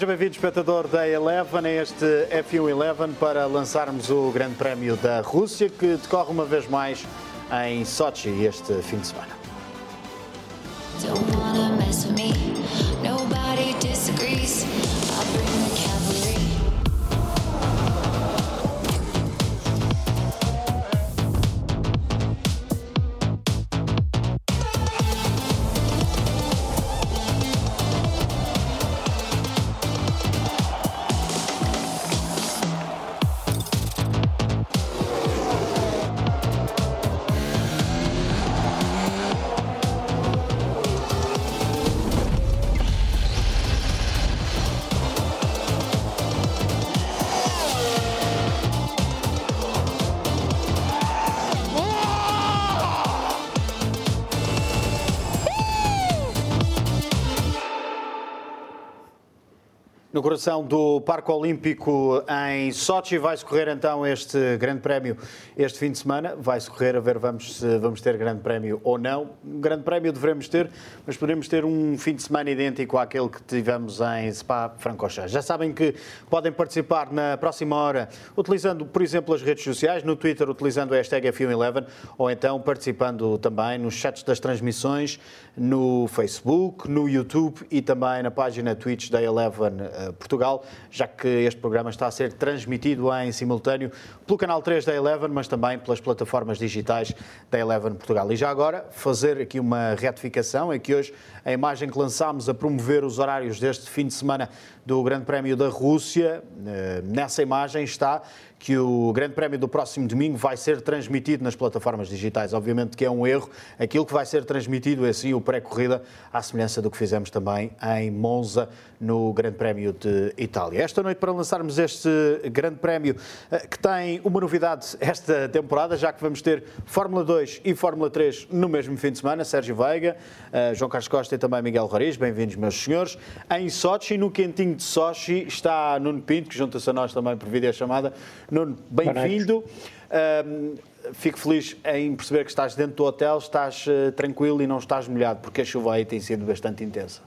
Seja bem-vindo, espectador da Eleven, a este F1 Eleven, para lançarmos o Grande Prémio da Rússia, que decorre uma vez mais em Sochi este fim de semana. No coração do Parque Olímpico em Sochi vai-se correr então este grande prémio este fim de semana. Vai-se correr a ver vamos, se vamos ter grande prémio ou não. Um grande prémio devemos ter, mas podemos ter um fim de semana idêntico àquele que tivemos em Spa-Francorchamps. Já sabem que podem participar na próxima hora utilizando, por exemplo, as redes sociais, no Twitter utilizando a hashtag F111 ou então participando também nos chats das transmissões no Facebook, no YouTube e também na página Twitch da Eleven uh, Portugal, já que este programa está a ser transmitido em simultâneo pelo canal 3 da Eleven, mas também pelas plataformas digitais da Eleven Portugal. E já agora, fazer aqui uma retificação, é que hoje a imagem que lançámos a promover os horários deste fim de semana do Grande Prémio da Rússia, uh, nessa imagem está que o Grande Prémio do próximo domingo vai ser transmitido nas plataformas digitais. Obviamente que é um erro. Aquilo que vai ser transmitido é assim o pré-corrida, à semelhança do que fizemos também em Monza no Grande Prémio de Itália. Esta noite, para lançarmos este Grande Prémio, eh, que tem uma novidade esta temporada, já que vamos ter Fórmula 2 e Fórmula 3 no mesmo fim de semana, Sérgio Veiga, eh, João Carlos Costa e também Miguel Rariz, bem-vindos, meus senhores. Em Sochi, no quentinho de Sochi, está Nuno Pinto, que junta-se a nós também por videochamada. Nuno, bem-vindo. Um, fico feliz em perceber que estás dentro do hotel, estás uh, tranquilo e não estás molhado, porque a chuva aí tem sido bastante intensa.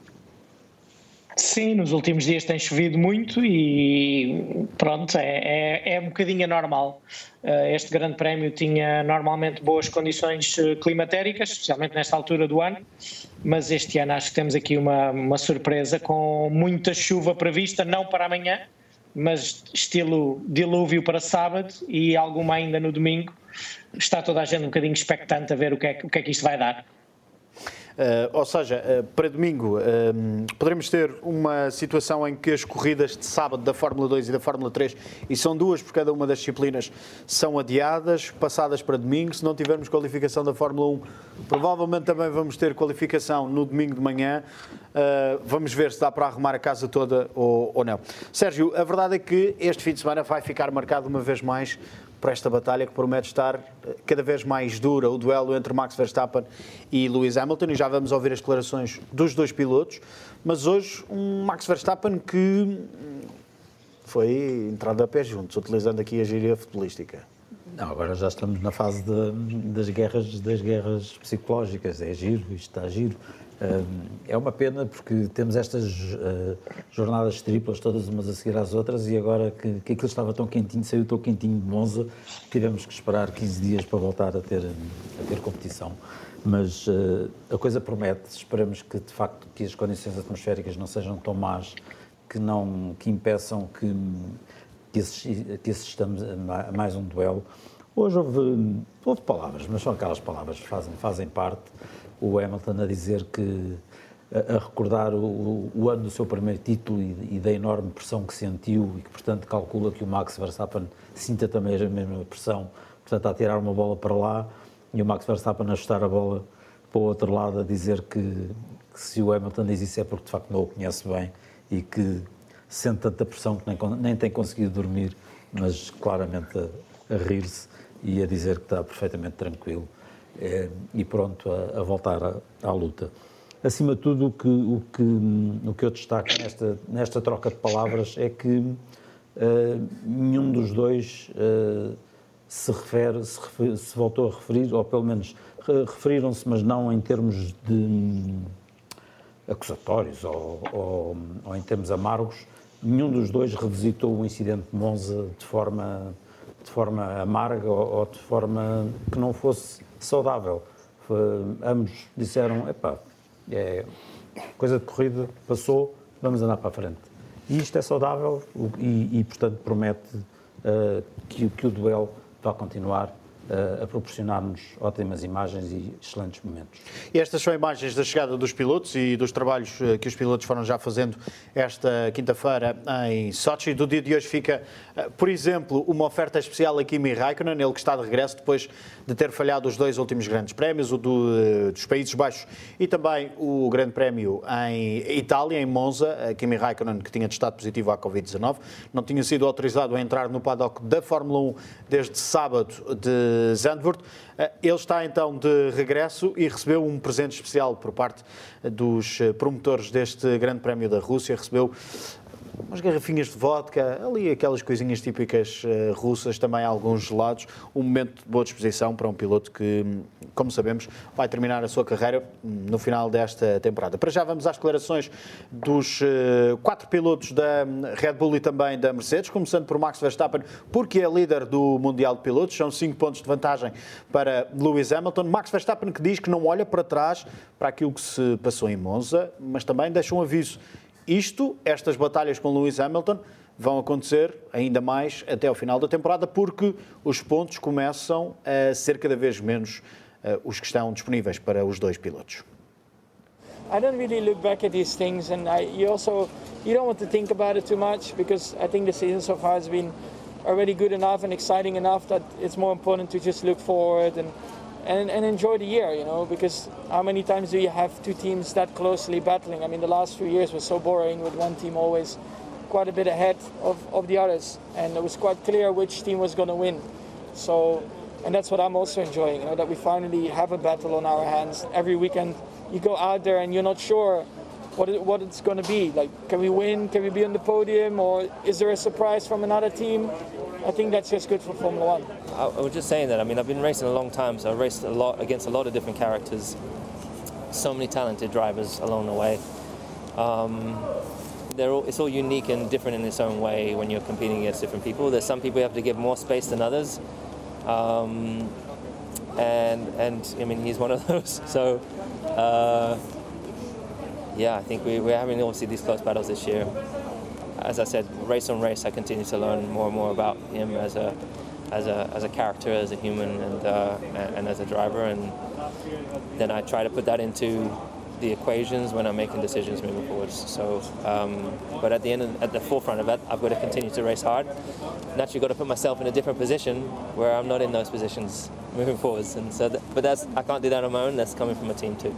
Sim, nos últimos dias tem chovido muito e pronto, é, é, é um bocadinho anormal. Uh, este grande prémio tinha normalmente boas condições uh, climatéricas, especialmente nesta altura do ano, mas este ano acho que temos aqui uma, uma surpresa com muita chuva prevista, não para amanhã, mas estilo dilúvio para sábado e alguma ainda no domingo. Está toda a gente um bocadinho expectante a ver o que é, o que, é que isto vai dar. Uh, ou seja, uh, para domingo uh, poderemos ter uma situação em que as corridas de sábado da Fórmula 2 e da Fórmula 3, e são duas por cada uma das disciplinas, são adiadas, passadas para domingo. Se não tivermos qualificação da Fórmula 1, provavelmente também vamos ter qualificação no domingo de manhã. vamos ver se dá para arrumar a casa toda ou, ou não. Sérgio, a verdade é que este fim de semana vai ficar marcado uma vez mais por esta batalha que promete estar eh, cada vez mais dura, o duelo entre Max Verstappen e Lewis Hamilton, e já vamos ouvir as declarações dos dois pilotos, mas hoje um Max Verstappen que hum, foi entrada a pé juntos, utilizando aqui a gíria futebolística. Não, agora já estamos na fase de, das, guerras, das guerras psicológicas, é giro, isto está giro. É uma pena porque temos estas uh, jornadas triplas, todas umas a seguir às outras, e agora que, que aquilo estava tão quentinho, saiu tão quentinho de Monza, tivemos que esperar 15 dias para voltar a ter, a ter competição. Mas uh, a coisa promete, esperamos que de facto que as condições atmosféricas não sejam tão más que, não, que impeçam que, que, assistamos a mais um duelo. Hoje houve, houve palavras, mas são aquelas palavras que fazem, fazem parte o Hamilton a dizer que a, recordar o, o, ano do seu primeiro título e, e, da enorme pressão que sentiu e que, portanto, calcula que o Max Verstappen sinta também a mesma pressão, portanto, a tirar uma bola para lá e o Max Verstappen a ajustar a bola para o outro lado, a dizer que, que se o Hamilton diz isso é porque, de facto, não o conhece bem e que sente tanta pressão que nem, nem tem conseguido dormir, mas claramente a, a rir-se e a dizer que está perfeitamente tranquilo e pronto a, a voltar à, à, luta. Acima de tudo, o que, o que, o que eu destaco nesta, nesta troca de palavras é que uh, nenhum dos dois uh, se refere, se, refere, se, voltou a referir, ou pelo menos referiram-se, mas não em termos de, acusatórios ou, ou, ou, em termos amargos, nenhum dos dois revisitou o incidente de Monza de forma, de forma amarga ou, ou de forma que não fosse saudável. Foi, ambos disseram, epá, é coisa de corrida, passou, vamos andar para a frente. E isto é saudável e, e portanto, promete uh, que, que o duelo vai continuar a proporcionar-nos ótimas imagens e excelentes momentos. E estas são imagens da chegada dos pilotos e dos trabalhos eh, que os pilotos foram já fazendo esta quinta-feira em Sochi. Do dia de hoje fica, eh, por exemplo, uma oferta especial a Kimi Raikkonen, ele que está de regresso depois de ter falhado os dois últimos grandes prémios, o do, eh, dos Países Baixos e também o Grande Prémio em Itália, em Monza. Kimi Raikkonen, que tinha testado positivo à Covid-19, não tinha sido autorizado a entrar no paddock da Fórmula 1 desde sábado de Zandvoort. Eh, ele está então de regresso e recebeu um presente especial por parte dos eh, promotores deste Grande Prémio da Rússia. Recebeu umas garrafinhas de vodka, ali aquelas coisinhas típicas uh, russas, também alguns gelados. Um momento de boa disposição para um piloto que, como sabemos, vai terminar a sua carreira no final desta temporada. Para já vamos às declarações dos uh, quatro pilotos da Red Bull e também da Mercedes, começando por Max Verstappen, porque é líder do Mundial de Pilotos, são cinco pontos de vantagem para Lewis Hamilton. Max Verstappen que diz que não olha para trás para aquilo que se passou em Monza, mas também deixa um aviso isto, estas batalhas com Lewis Hamilton, vão acontecer ainda mais até ao final da temporada, porque os pontos começam a ser cada vez menos uh, os que estão disponíveis para os dois pilotos. I don't really look back at these things, and I, you also you don't want to think about it too much because I think the season so far has been already good enough and exciting enough that it's more important to just look forward and and, and enjoy the year, you know, because how many times do you have two teams that closely battling? I mean, the last few years was so boring with one team always quite a bit ahead of, of the others, and it was quite clear which team was going to win. So, and that's what I'm also enjoying, you know, that we finally have a battle on our hands. Every weekend you go out there and you're not sure what, it, what it's going to be. Like, can we win? Can we be on the podium? Or is there a surprise from another team? I think that's just good for Formula One. I, I was just saying that. I mean, I've been racing a long time, so I've raced a lot against a lot of different characters. So many talented drivers along the way. Um, they're all, it's all unique and different in its own way when you're competing against different people. There's some people you have to give more space than others. Um, and and I mean he's one of those. So uh, yeah, I think we, we're having obviously these close battles this year as I said, race on race, I continue to learn more and more about him as a as a, as a character, as a human, and, uh, and as a driver. And then I try to put that into the equations when I'm making decisions moving forwards. So, um, but at the end, of, at the forefront of that, I've got to continue to race hard. Naturally, got to put myself in a different position where I'm not in those positions moving forwards. And so, that, but that's I can't do that on my own. That's coming from a team too.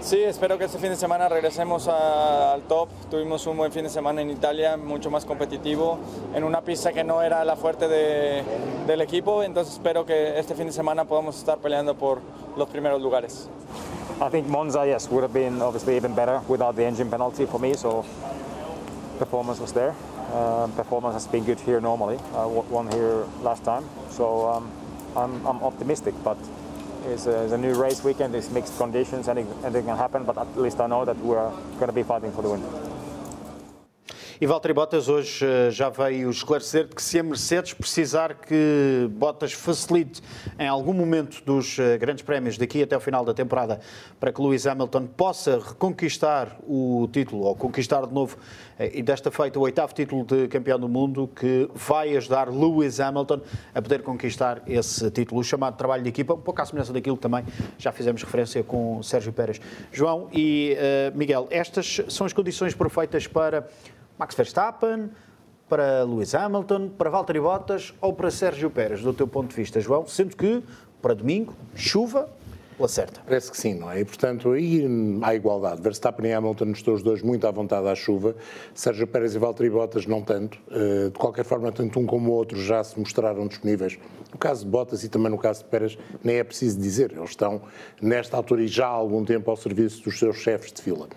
Sí, espero que este fin de semana regresemos a, al top. Tuvimos un buen fin de semana en Italia, mucho más competitivo, en una pista que no era la fuerte de, del equipo. Entonces espero que este fin de semana podamos estar peleando por los primeros lugares. I think Monza, yes, would have been obviously even better without the engine penalty for me. So performance was there. Uh, performance has been good here normally. I won here last time, so um, I'm, I'm, optimistic. But it's a, uh, it's a, new race weekend. It's mixed conditions. Anything, anything can happen. But at least I know that we're going to be fighting for the win. E Valtteri Bottas hoje eh, já veio esclarecer que se a Mercedes precisar que Bottas facilite em algum momento dos eh, grandes prémios daqui até o final da temporada para que Lewis Hamilton possa reconquistar o título ou conquistar de novo eh, e desta feita o oitavo título de campeão do mundo que vai ajudar Lewis Hamilton a poder conquistar esse título, o chamado trabalho de equipa, um pouco à semelhança daquilo que também já fizemos referência com Sérgio Pérez. João e uh, Miguel, estas são as condições perfeitas para Max Verstappen, para Lewis Hamilton, para Valtteri Bottas ou para Sérgio Pérez, do teu ponto de vista, João? Sendo que, para domingo, chuva, Parece que sim, não é? E, portanto, aí há igualdade. Verstappen e Hamilton estão os dois muito à vontade à chuva. Sérgio Pérez e Valtteri Bottas não tanto. Eh, de qualquer forma, tanto um como o outro já se mostraram disponíveis. No caso de Bottas e também no caso de Pérez, nem é preciso dizer. Eles estão, nesta altura e já há algum tempo, ao serviço dos seus chefes de fila.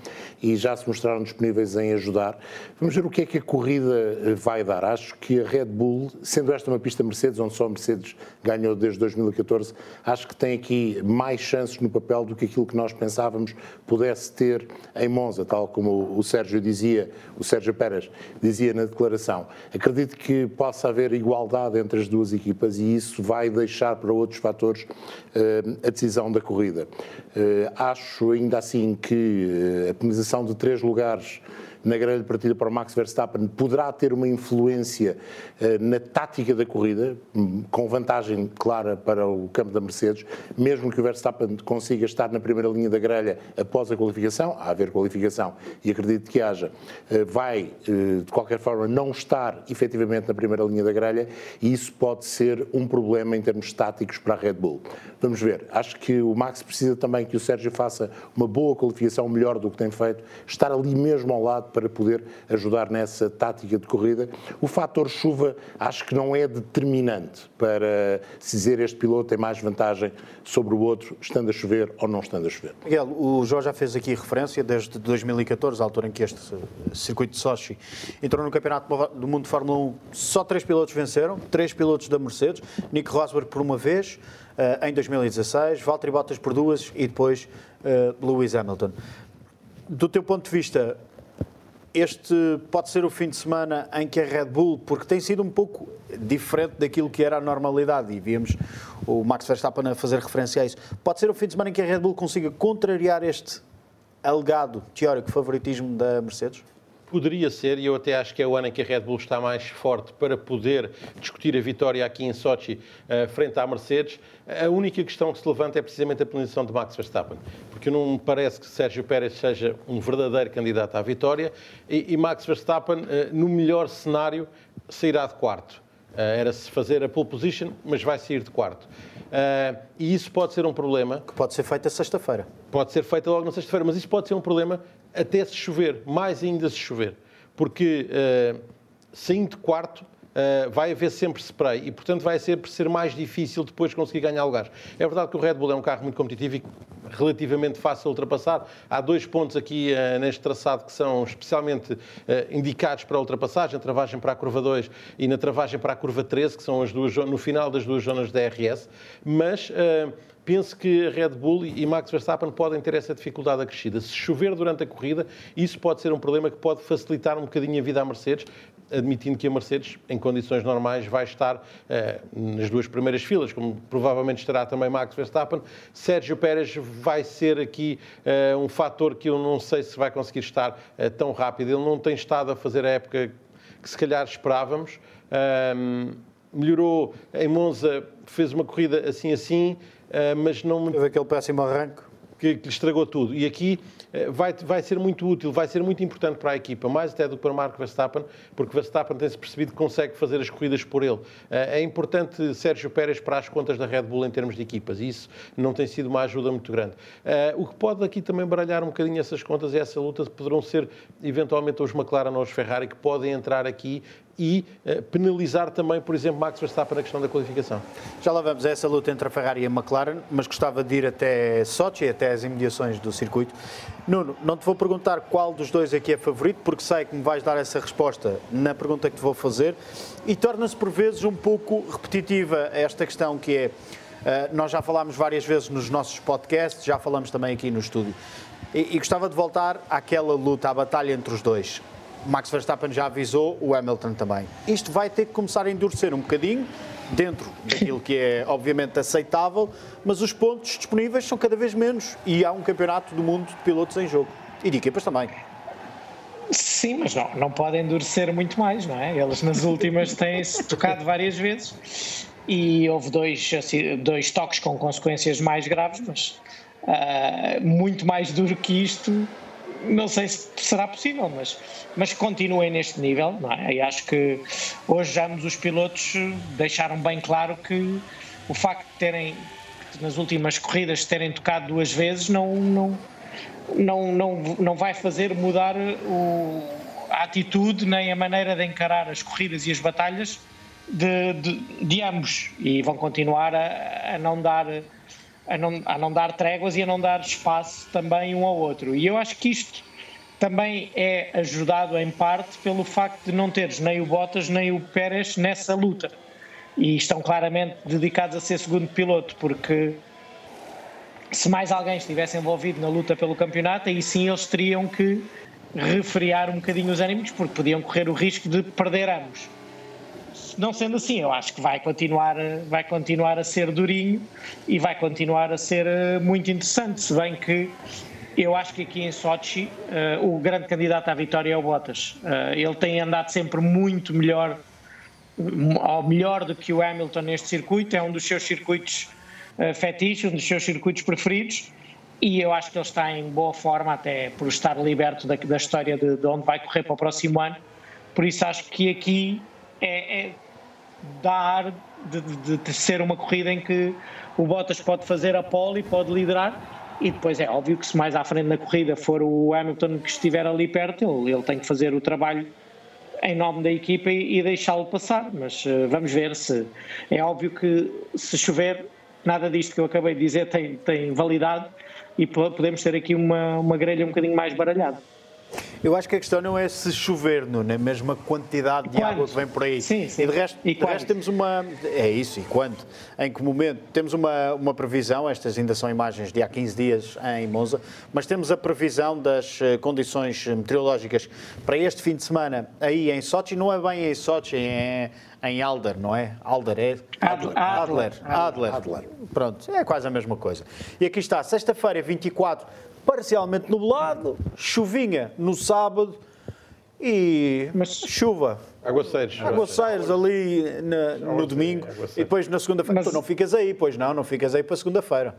E já se mostraram disponíveis em ajudar. Vamos ver o que é que a corrida eh, vai dar. Acho que a Red Bull, sendo esta uma pista Mercedes, onde só a Mercedes ganhou desde 2014, acho que tem aqui mais chances no papel do que aquilo que nós pensávamos pudesse ter em Monza, tal como o Sérgio dizia, o Sérgio Pérez dizia na declaração. Acredito que possa haver igualdade entre as duas equipas e isso vai deixar para outros fatores uh, a decisão da corrida. Uh, acho ainda assim que a penalização de três lugares na grelha partida para o Max Verstappen poderá ter uma influência eh, na tática da corrida, hum, com vantagem clara para o campo da Mercedes, mesmo que o Verstappen consiga estar na primeira linha da grelha após a qualificação, a haver qualificação e acredito que haja, eh, vai eh, de qualquer forma não estar efetivamente na primeira linha da grelha e isso pode ser um problema em termos táticos para a Red Bull. Vamos ver. Acho que o Max precisa também que o Sérgio faça uma boa qualificação, melhor do que tem feito, estar ali mesmo ao lado para poder ajudar nessa tática de corrida. O fator chuva acho que não é determinante para se dizer este piloto tem mais vantagem sobre o outro, estando a chover ou não estando a chover. Miguel, o Jorge já fez aqui referência desde 2014, a altura em que este circuito de Sochi entrou no Campeonato do Mundo de Fórmula 1, só três pilotos venceram, três pilotos da Mercedes, Nico Rosberg por uma vez, eh, em 2016, Valtteri Bottas por duas e depois uh, Lewis Hamilton. Do teu ponto de vista, este pode ser o fim de semana em que a Red Bull, porque tem sido um pouco diferente daquilo que era a normalidade, e víamos o Max Verstappen a fazer referência a isso, pode ser o fim de semana em que a Red Bull consiga contrariar este alegado teórico favoritismo da Mercedes? Poderia ser, e eu até acho que é o ano em que a Red Bull está mais forte para poder discutir a vitória aqui em Sochi uh, frente à Mercedes. A única questão que se levanta é precisamente a posição de Max Verstappen, porque não me parece que Sérgio Pérez seja um verdadeiro candidato à vitória e, e Max Verstappen, uh, no melhor cenário, sairá de quarto. Uh, Era-se fazer a pole position, mas vai sair de quarto. Uh, e isso pode ser um problema. Que pode ser feito sexta-feira. Pode ser feito logo na sexta-feira, mas isso pode ser um problema até se chover, mais ainda se chover. Porque uh, saindo de quarto, Uh, vai haver sempre spray e, portanto, vai sempre ser mais difícil depois conseguir ganhar lugares. É verdade que o Red Bull é um carro muito competitivo e relativamente fácil de ultrapassar. Há dois pontos aqui uh, neste traçado que são especialmente uh, indicados para a ultrapassagem, a travagem para a curva 2 e na travagem para a curva 13, que são as duas no final das duas zonas da DRS, mas penso que Red Bull e Max Verstappen podem ter essa dificuldade acrescida. Se chover durante a corrida, isso pode ser um problema que pode facilitar um bocadinho a vida à Mercedes, admitindo que a Mercedes, em condições normais, vai estar eh, nas duas primeiras filas, como provavelmente estará também Max Verstappen. Sérgio Pérez vai ser aqui eh, um fator que eu não sei se vai conseguir estar eh, tão rápido. Ele não tem estado a fazer a época que se calhar esperávamos. melhorou em Monza, fez uma corrida assim assim, mas não... Teve aquele péssimo arranque que, que lhe estragou tudo. E aqui eh, vai, vai ser muito útil, vai ser muito importante para a equipa, mais até do que para o Marco Verstappen, porque Verstappen tem-se percebido que consegue fazer as corridas por ele. Eh, é importante Sérgio Pérez para as contas da Red Bull em termos de equipas, e isso não tem sido uma ajuda muito grande. Eh, o que pode aqui também baralhar um bocadinho essas contas e essa luta poderão ser eventualmente os McLaren ou os Ferrari que podem entrar aqui e uh, penalizar também, por exemplo, Max Verstappen na questão da qualificação. Já lá vamos a essa luta entre a Ferrari e a McLaren, mas gostava de ir até Sochi, até as imediações do circuito. Nuno, não te vou perguntar qual dos dois aqui é favorito, porque sei que me vais dar essa resposta na pergunta que te vou fazer, e torna-se por vezes um pouco repetitiva esta questão que é, uh, nós já falámos várias vezes nos nossos podcasts, já falamos também aqui no estúdio, e, e gostava de voltar àquela luta, à batalha entre os dois. Max Verstappen já avisou, o Hamilton também. Isto vai ter que começar a endurecer um bocadinho, dentro daquilo que é obviamente aceitável, mas os pontos disponíveis são cada vez menos e há um campeonato do mundo de pilotos em jogo. E de equipas também. Sim, mas não, não podem endurecer muito mais, não é? Eles nas últimas têm-se tocado várias vezes e houve dois, assim, dois toques com consequências mais graves, mas uh, muito mais duro que isto não sei se será possível, mas, mas continuem neste nível. Não é? E acho que hoje já os pilotos deixaram bem claro que o facto de terem, nas últimas corridas, terem tocado duas vezes, não, não, não, não, não vai fazer mudar o, a atitude nem a maneira de encarar as corridas e as batalhas de, de, de ambos. E vão continuar a, a não dar a não, a não dar tréguas e a não dar espaço também um ao outro. E eu acho que isto também é ajudado em parte pelo facto de não teres nem o Bottas nem o Pérez nessa luta. E estão claramente dedicados a ser segundo piloto, porque se mais alguém estivesse envolvido na luta pelo campeonato, aí sim eles teriam que refriar um bocadinho os ânimos, porque podiam correr o risco de perder ambos. Não sendo assim, eu acho que vai continuar, vai continuar a ser durinho e vai continuar a ser eh, muito interessante, se bem que eu acho que aqui em Sochi uh, o grande candidato à vitória é o Bottas. Uh, ele tem andado sempre muito melhor, ou melhor do que o Hamilton neste circuito, é um dos seus circuitos uh, fetiches, um dos seus circuitos preferidos, e eu acho que ele está em boa forma, até por estar liberto da, da história de, de, onde vai correr para o próximo ano. Por isso acho que aqui é, é dar de, de, de ser uma corrida em que o Bottas pode fazer a pole e pode liderar e depois é óbvio que se mais à frente na corrida for o Hamilton que estiver ali perto, ele, ele tem que fazer o trabalho em nome da equipa e, e deixá-lo passar, mas uh, vamos ver se é óbvio que se chover nada disto que eu acabei de dizer tem, tem validade e podemos ter aqui uma, uma grelha um bocadinho mais baralhada. Eu acho que a questão não é se chover, não é mesmo a quantidade de água que vem por aí. Sim, sim. E de resto, e de resto temos uma. É isso, e quando? Em que momento? Temos uma, uma previsão, estas ainda são imagens de há 15 dias em Monza, mas temos a previsão das eh, condições meteorológicas para este fim de semana aí em Sochi. Não é bem em Sochi, é em Alder, não é? Alder é? Adler. Adler. Adler. Adler. Pronto, é quase a mesma coisa. E aqui está, sexta-feira, 24 parcialmente nublado, chuvinha no sábado e Mas... chuva. Aguaceiros. Aguaceiros ali na, no domingo e depois na segunda-feira. Mas... não ficas aí, pois não, não ficas aí para segunda-feira.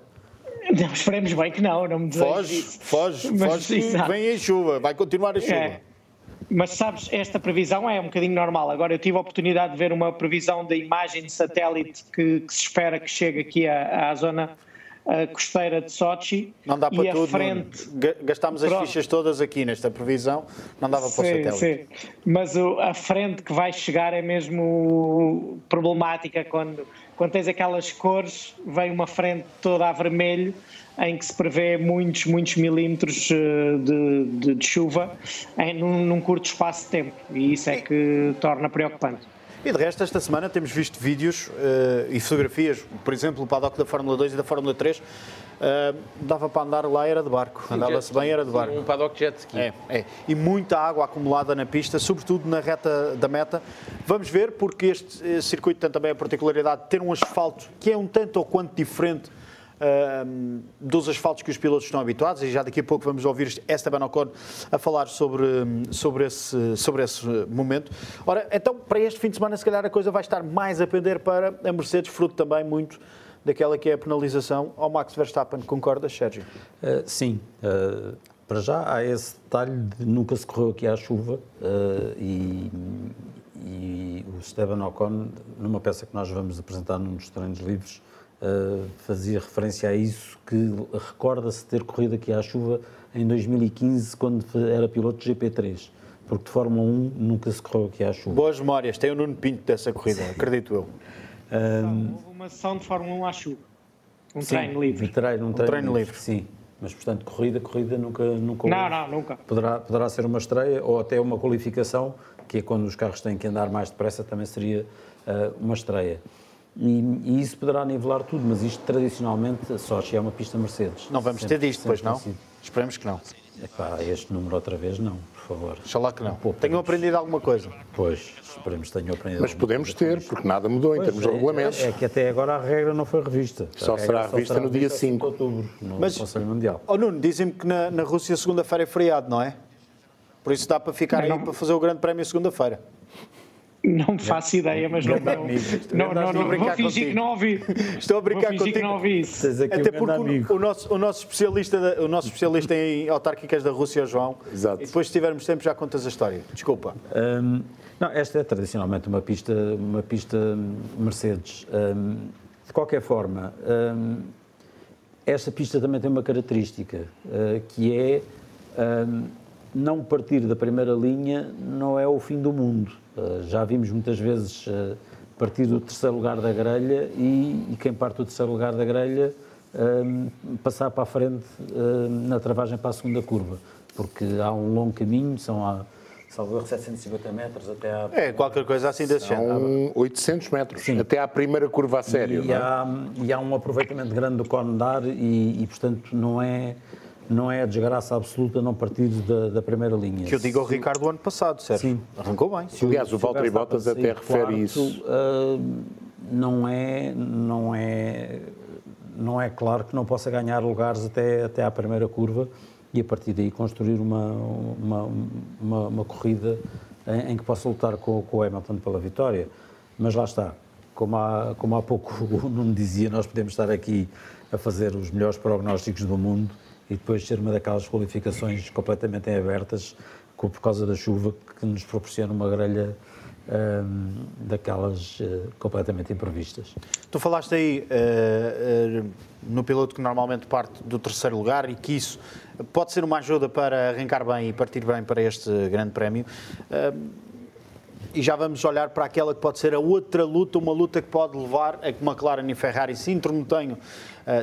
Não, esperemos bem que não, não me Foge, foge, foge, vem em chuva, vai continuar a chuva. É. Mas sabes, esta previsão é um bocadinho normal. Agora, eu tive a oportunidade de ver uma previsão da imagem de satélite que, que se espera que chegue aqui à, à zona a costeira de Sochi. Não dá para tudo. Frente... Gastámos as Pronto. fichas todas aqui nesta previsão, não dava para sim, o satélite. Sim. Mas a frente que vai chegar é mesmo problemática quando, quando tens aquelas cores, vem uma frente toda a vermelho em que se prevê muitos, muitos milímetros eh, de, de, de chuva em, num, num curto espaço de tempo e isso é que torna preocupante. E de resto, esta semana temos visto vídeos uh, e fotografias, por exemplo, o paddock da Fórmula 2 e da Fórmula 3. Uh, eh, dava para andar lá, era de barco. Andava-se bem, era de barco. Um paddock jet ski. É, é. E muita água acumulada na pista, sobretudo na reta da meta. Vamos ver, porque este eh, circuito tem também a particularidade de ter um asfalto que é um tanto ou quanto diferente dos asfaltos que os pilotos estão habituados, e já daqui a pouco vamos ouvir Esteban Ocon a falar sobre, sobre, esse, sobre esse momento. Ora, então, para este fim de semana, se calhar a coisa vai estar mais a pender para a Mercedes, fruto também muito daquela que é a penalização ao Max Verstappen. Concordas, Sérgio? Uh, sim. Uh, para já há esse detalhe de nunca se correu aqui à chuva uh, e, e o Esteban Ocon, numa peça que nós vamos apresentar num dos treinos livres, uh, fazia referência a isso, que recorda-se ter corrido aqui à chuva em 2015, quando era piloto de GP3. Porque de Fórmula 1 nunca se correu aqui à chuva. Boas memórias, tem o Nuno Pinto dessa corrida, acredito eu. Um, Houve uma sessão de Fórmula 1 à chuva. Um sim, treino livre. Um treino, um treino, um treino livre. livre. Sim. Mas, portanto, corrida, corrida nunca, nunca Não, não, nunca. Poderá, poderá ser uma estreia ou até uma qualificação, que é quando os carros têm que andar mais depressa, também seria uh, uma estreia. E, e, isso poderá nivelar tudo, mas isto tradicionalmente, a Sochi é uma pista Mercedes. Não vamos sempre, ter disto, pois não? Sido. Esperemos que não. Epá, este número outra vez não, por favor. Oxalá que não. Pô, tenham aprendido alguma coisa. Pois, esperemos que tenham aprendido Mas podemos ter, porque nada mudou pois, em termos é, de regulamentos. É, é, que até agora a regra não foi revista. Só será revista no dia 5 de outubro, no Mas, Conselho Mundial. Oh Nuno, dizem-me que na, na Rússia segunda-feira é feriado, não é? Por isso dá para ficar não, aí para fazer o grande prémio segunda-feira. Não faço ideia, mas não, não, não, não, não, vou fingir que não ouvi. Estou a brincar contigo. Que não ouvi isso. Até porque o, o, nosso, o, nosso especialista, o nosso especialista em autárquicas da Rússia João. Exato. E depois, se tivermos tempo, já contas a história. Desculpa. Um, não, esta é tradicionalmente uma pista, uma pista Mercedes. Um, de qualquer forma, um, esta pista também tem uma característica, uh, que é não partir da primeira linha não é o fim do mundo. Uh, já vimos muitas vezes uh, partir do terceiro lugar da grelha e, e quem parte do terceiro lugar da grelha uh, passar para a frente na travagem para a segunda curva, porque há um longo caminho, são, há, salvo erro, 750 metros até à... É, qualquer coisa assim desse género. São 800 metros, até à primeira curva a sério. E não é? há, e há um aproveitamento grande do cone de ar e, e, portanto, não é, não é a desgraça absoluta não partir da, da primeira linha. Que eu digo ao Ricardo o ano passado, certo? Sim. Arrancou bem. Aliás, o Se Valtteri Bottas até refere quarto, isso. ah, não é, não é, não é claro que não possa ganhar lugares até, até à primeira curva e a partir daí construir uma, uma, uma, uma corrida em, em que possa lutar com, com o Hamilton pela vitória. Mas lá está, como há, como há pouco o Nuno dizia, nós podemos estar aqui a fazer os melhores prognósticos do mundo e depois ser uma daquelas qualificações completamente abertas por causa da chuva que nos proporciona uma grelha hum, daquelas eh, completamente imprevistas. Tu falaste aí eh, eh, no piloto que normalmente parte do terceiro lugar e que isso pode ser uma ajuda para arrancar bem e partir bem para este grande prémio. Eh, e já vamos olhar para aquela que pode ser a outra luta, uma luta que pode levar a que McLaren e Ferrari se eh,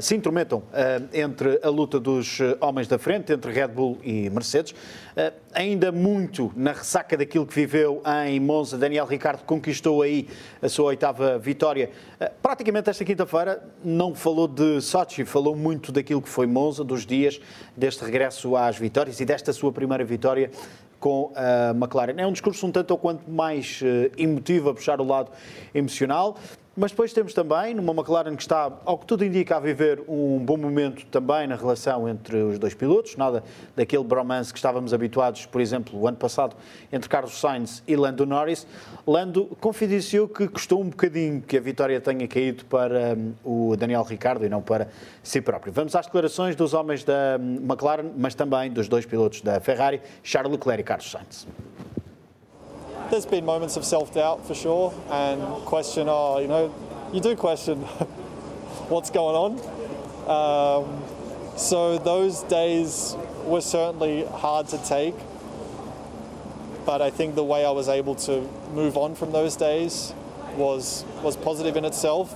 se intrometam eh, entre a luta dos eh, homens da frente, entre Red Bull e Mercedes. Eh, ainda muito na ressaca daquilo que viveu em Monza, Daniel Ricciardo conquistou aí a sua oitava vitória. Eh, praticamente esta quinta-feira não falou de Sochi, falou muito daquilo que foi Monza, dos dias deste regresso às vitórias e desta sua primeira vitória com a McLaren. É um discurso um tanto ou quanto mais eh, emotivo, a puxar o lado emocional. Mas depois temos também, numa McLaren que está, ao que tudo indica, a viver um bom momento também na relação entre os dois pilotos, nada daquele bromance que estávamos habituados, por exemplo, o ano passado, entre Carlos Sainz e Lando Norris. Lando confidenciou que custou um bocadinho que a vitória tenha caído para hum, o Daniel Ricciardo e não para si próprio. Vamos às declarações dos homens da hum, McLaren, mas também dos dois pilotos da Ferrari, Charles Leclerc e Carlos Sainz. There's been moments of self-doubt for sure and question oh you know you do question what's going on. Um, so those days were certainly hard to take but I think the way I was able to move on from those days was was positive in itself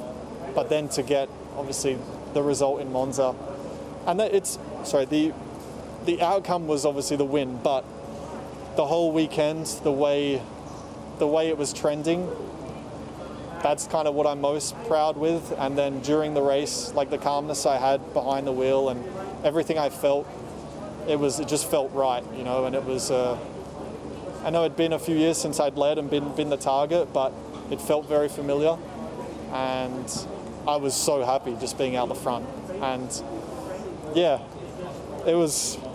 but then to get obviously the result in Monza. And that it's sorry the the outcome was obviously the win but the whole weekend the way the way it was trending, that's kind of what I'm most proud with. And then during the race, like the calmness I had behind the wheel and everything I felt, it was it just felt right, you know. And it was, uh, I know it'd been a few years since I'd led and been been the target, but it felt very familiar, and I was so happy just being out the front. And yeah, it was.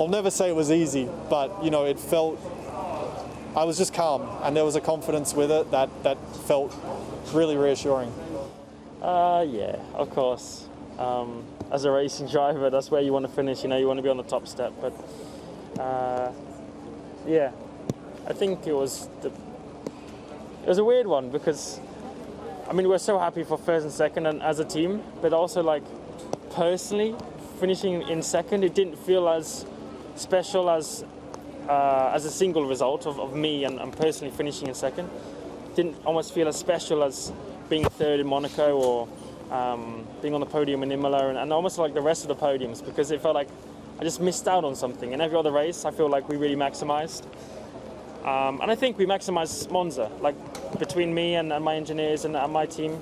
I'll never say it was easy, but you know, it felt I was just calm, and there was a confidence with it that, that felt really reassuring. Uh, yeah, of course. Um, as a racing driver, that's where you want to finish. You know, you want to be on the top step. But uh, yeah, I think it was the, it was a weird one because I mean we're so happy for first and second and as a team, but also like personally finishing in second, it didn't feel as special as uh, as a single result of, of me and, and personally finishing in second. Didn't almost feel as special as being third in Monaco or um, being on the podium in Imola and, and almost like the rest of the podiums because it felt like I just missed out on something. In every other race, I feel like we really maximised. Um, and I think we maximised Monza, like between me and, and my engineers and, and my team.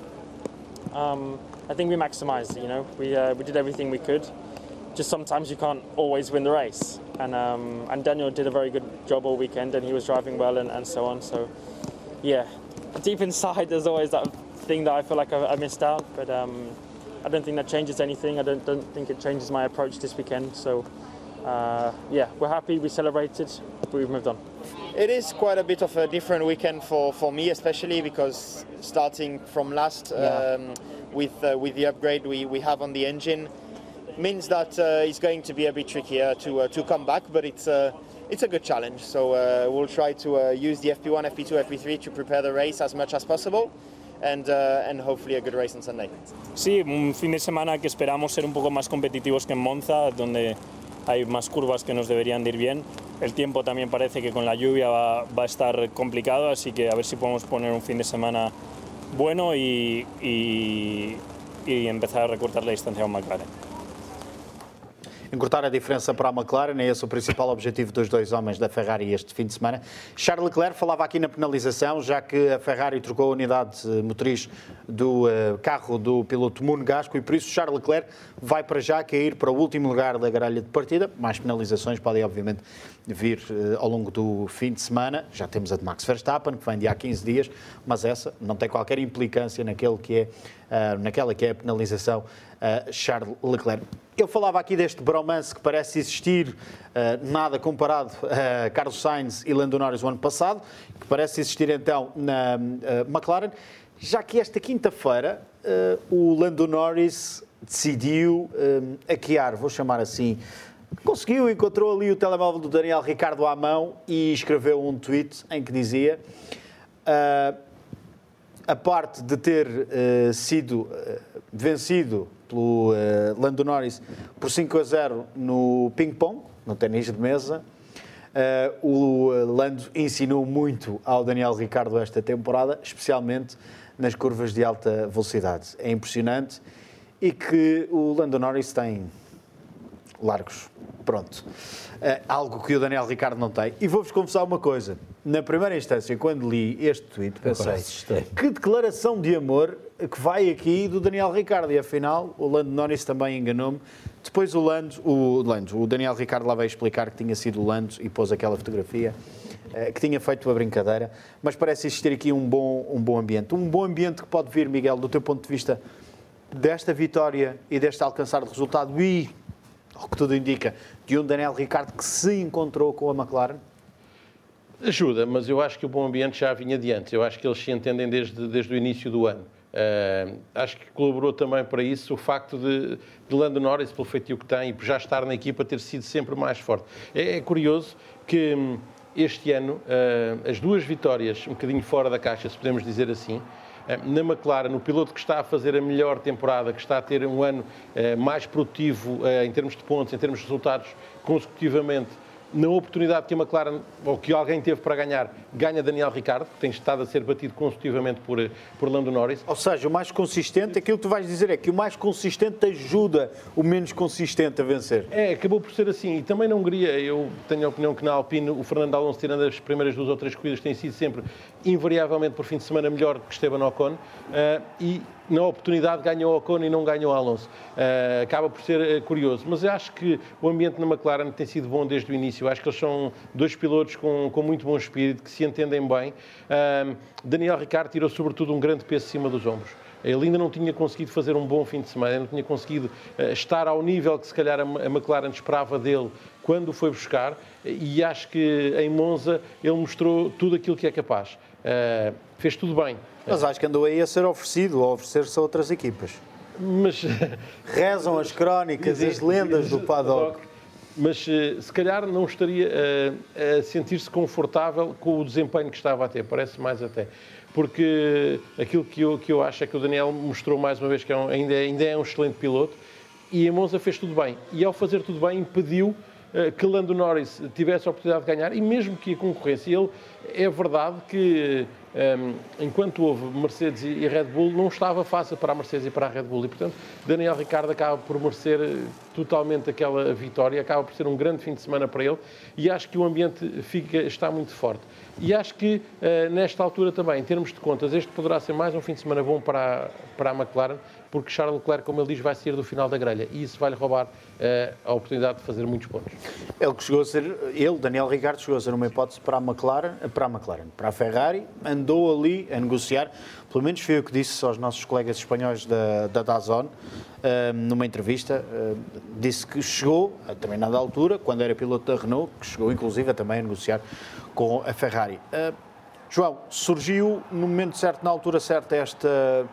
Um, I think we maximised. You know, we uh, we did everything we could. Just sometimes you can't always win the race, and um, and Daniel did a very good job all weekend, and he was driving well and, and so on. So, yeah, deep inside, there's always that thing that I feel like I, I missed out, but um, I don't think that changes anything. I don't don't think it changes my approach this weekend. So, uh, yeah, we're happy. We celebrated. We've moved on. It is quite a bit of a different weekend for, for me, especially because starting from last Yeah. um, with uh, with the upgrade we, we have on the engine means that uh, it's going to be a bit trickier to uh, to come back, but it's uh, it's a good challenge. So we'll try to use the FP1, FP2, FP3 to prepare the race as much as possible, and uh, and hopefully a good race on Sunday. Sí, un fin de semana que esperamos ser un poco más competitivos que en Monza, donde hay más curvas que nos deberían de ir bien. El tiempo también parece que con la lluvia va, va a estar complicado, así que a ver si podemos poner un fin de semana bueno y, y- y empezar a recortar la distancia con McLaren. Encurtar a diferença para a McLaren, é esse o principal objetivo dos dois homens da Ferrari este fim de semana. Charles Leclerc falava aqui na penalização, já que a Ferrari trocou a unidade motriz do uh, carro do piloto Monegasco e por isso Charles Leclerc vai para já cair para o último lugar da grelha de partida. Mais penalizações podem, obviamente, vir uh, ao longo do fim de semana. Já temos a de Max Verstappen, que vem de há 15 dias, mas essa não tem qualquer implicância naquele que é, uh, naquela que é a penalização Charles Leclerc. Eu falava aqui deste bromance que parece existir, uh, nada comparado a Carlos Sainz e Lando Norris o ano passado, que parece existir então na McLaren, já que esta quinta-feira o Lando Norris decidiu um, hackear, vou chamar assim, conseguiu, encontrou ali o telemóvel do Daniel Ricardo à mão e escreveu um tweet em que dizia uh, a parte de ter uh, sido uh, vencido pelo Lando Norris por 5 a 0 no ping-pong, no ténis de mesa, o Lando ensinou muito ao Daniel Ricardo esta temporada, especialmente nas curvas de alta velocidade. É impressionante e que o Lando Norris tem largos. Pronto. É algo que o Daniel Ricardo não tem. E vou-vos confessar uma coisa. Na primeira instância, quando li este tweet, pensei que declaração de amor que vai aqui do Daniel Ricardo. E afinal, o Lando Norris também enganou-me. Depois o Lando, o Lando, o Daniel Ricardo lá veio explicar que tinha sido o Lando e pôs aquela fotografia eh, que tinha feito a brincadeira. Mas parece existir aqui um bom, um bom ambiente. Um bom ambiente que pode vir, Miguel, do teu ponto de vista desta vitória e deste alcançar de resultado e, o que tudo indica, de um Daniel Ricardo que se encontrou com a McLaren? Ajuda, mas eu acho que o bom ambiente já vinha de antes. Eu acho que eles se entendem desde, desde o início do ano. Uh, acho que colaborou também para isso o facto de, de Lando Norris, pelo feitio que tem e por já estar na equipa, ter sido sempre mais forte. É, é curioso que hum, este ano uh, as duas vitórias, um bocadinho fora da caixa, se podemos dizer assim, eh, na McLaren, o piloto que está a fazer a melhor temporada, que está a ter um ano mais produtivo em termos de pontos, em termos de resultados consecutivamente, na oportunidade que a McLaren, ou que alguém teve para ganhar, ganha Daniel Ricciardo, que tem estado a ser batido consecutivamente por, por Lando Norris. Ou seja, o mais consistente, aquilo que tu vais dizer é que o mais consistente ajuda o menos consistente a vencer. É, acabou por ser assim. E também na Hungria, eu tenho a opinião que na Alpine, o Fernando Alonso, tirando as primeiras duas ou três corridas, tem sido sempre, invariavelmente, por fim de semana, melhor que Esteban Ocon. Uh, e na oportunidade ganhou Ocon e não ganhou Alonso. Uh, acaba por ser uh, curioso. Mas acho que o ambiente na McLaren tem sido bom desde o início. Acho que eles são dois pilotos com, com muito bom espírito, que se entendem bem. Daniel Ricciardo tirou sobretudo um grande peso acima dos ombros. Ele ainda não tinha conseguido fazer um bom fim de semana, não tinha conseguido estar ao nível que se calhar a McLaren esperava dele quando foi buscar e acho que em Monza ele mostrou tudo aquilo que é capaz. Fez tudo bem. Mas acho que andou aí a ser oferecido, a oferecer-se a outras equipas. Mas rezam as crónicas, as lendas do paddock. Mas eh, se calhar não estaria a, eh, a sentir-se confortável com o desempenho que estava a ter, parece mais até. Porque aquilo que eu, que eu acho é que o Daniel mostrou mais uma vez que é um, ainda, ainda é um excelente piloto e a Monza fez tudo bem. E ao fazer tudo bem, impediu que Lando Norris tivesse a oportunidade de ganhar e mesmo que a concorrência, ele é verdade que um, enquanto houve Mercedes e Red Bull, não estava fácil para a Mercedes e para a Red Bull. E, portanto, Daniel Ricciardo acaba por merecer eh, totalmente aquela vitória, acaba por ser um grande fim de semana para ele e acho que o ambiente fica, está muito forte. E acho que, uh, nesta altura também, em termos de contas, este poderá ser mais um fim de semana bom para para a McLaren, porque Charles Leclerc, como ele diz, vai sair do final da grelha e isso vai-lhe roubar uh, a oportunidade de fazer muitos pontos. Ele que chegou a ser, ele, Daniel Ricciardo, chegou a ser uma hipótese para a McLaren, para a McLaren, para a Ferrari, andou ali a negociar, pelo menos foi o que disse aos nossos colegas espanhóis da, da Dazon, uh, numa entrevista, uh, disse que chegou a determinada altura, quando era piloto da Renault, que chegou inclusive a também a negociar com a Ferrari. Uh, João, surgiu no momento certo, na altura certa, esta,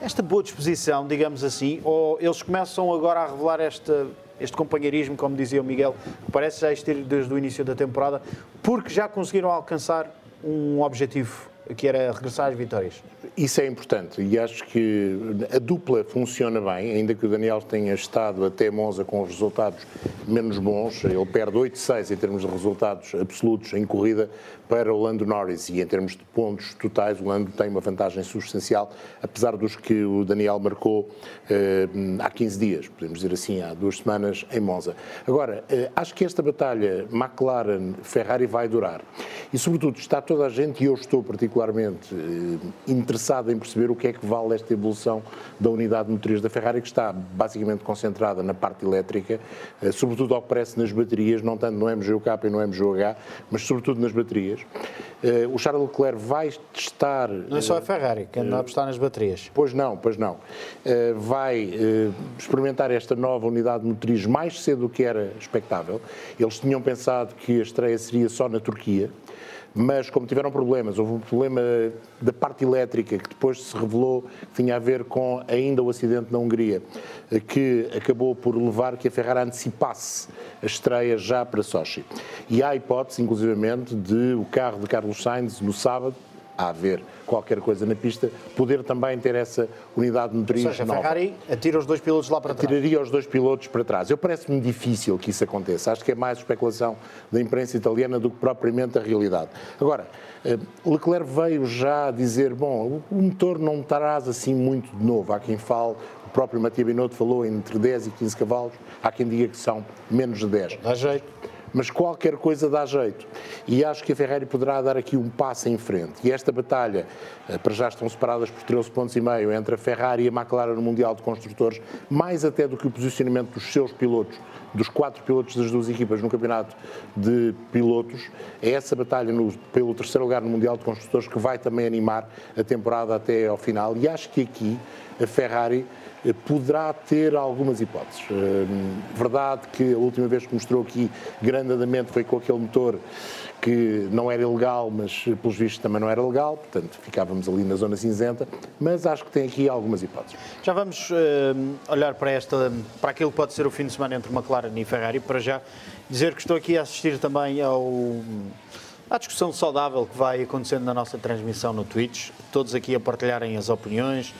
esta boa disposição, digamos assim, ou eles começam agora a revelar esta, este companheirismo, como dizia o Miguel, que parece já existir desde o início da temporada, porque já conseguiram alcançar um objetivo que era regressar às vitórias. Isso é importante e acho que a dupla funciona bem, ainda que o Daniel tenha estado até Monza com os resultados menos bons. Ele perde 8-6 em termos de resultados absolutos em corrida para o Lando Norris e em termos de pontos totais o Lando tem uma vantagem substancial, apesar dos que o Daniel marcou eh, há 15 dias, podemos dizer assim, há duas semanas em Monza. Agora, eh, acho que esta batalha McLaren-Ferrari vai durar e, sobretudo, está toda a gente, e eu estou particularmente eh, interessado em perceber o que é que vale esta evolução da unidade motriz da Ferrari, que está basicamente concentrada na parte elétrica, eh, sobretudo ao que parece nas baterias, não tanto no MGUK e no MGUH, mas sobretudo nas baterias. Eh, o Charles Leclerc vai testar. Não é só a Ferrari que anda a apostar nas baterias. Pois não, pois não. Vai experimentar esta nova unidade motriz mais cedo do que era expectável. Eles tinham pensado que a estreia seria só na Turquia mas como tiveram problemas, houve um problema da parte elétrica que depois se revelou que tinha a ver com ainda o acidente na Hungria, que acabou por levar que a Ferrari antecipasse a estreia já para Sochi. E há a hipótese, inclusivamente, de o carro de Carlos Sainz no sábado a haver qualquer coisa na pista, poder também ter essa unidade motriz Ou seja, nova. a Ferrari atira os dois pilotos lá para trás. Atiraria os dois pilotos para trás. Eu parece-me difícil que isso aconteça. Acho que é mais especulação da imprensa italiana do que propriamente a realidade. Agora, eh, Leclerc veio já dizer, bom, o motor não traz assim muito de novo. Há quem fale, o próprio Matia Binotto falou entre 10 e 15 cavalos, há quem diga que são menos de 10. Dá jeito mas qualquer coisa dá jeito. E acho que a Ferrari poderá dar aqui um passo em frente. E esta batalha, eh, para já estão separadas por 13 pontos e meio entre a Ferrari e a McLaren no Mundial de Construtores, mais até do que o posicionamento dos seus pilotos, dos quatro pilotos das duas equipas no campeonato de pilotos, é essa batalha no, pelo terceiro lugar no Mundial de Construtores que vai também animar a temporada até ao final. E acho que aqui a Ferrari poderá ter algumas hipóteses. Eh, verdade que a última vez que mostrou aqui grande andamento foi com aquele motor que não era ilegal, mas eh, pelos vistos também não era legal, portanto ficávamos ali na zona cinzenta, mas acho que tem aqui algumas hipóteses. Já vamos uh, olhar para, esta, para aquilo que pode ser o fim de semana entre McLaren e Ferrari, para já dizer que estou aqui a assistir também ao, à discussão saudável que vai acontecendo na nossa transmissão no Twitch, todos aqui a partilharem as opiniões,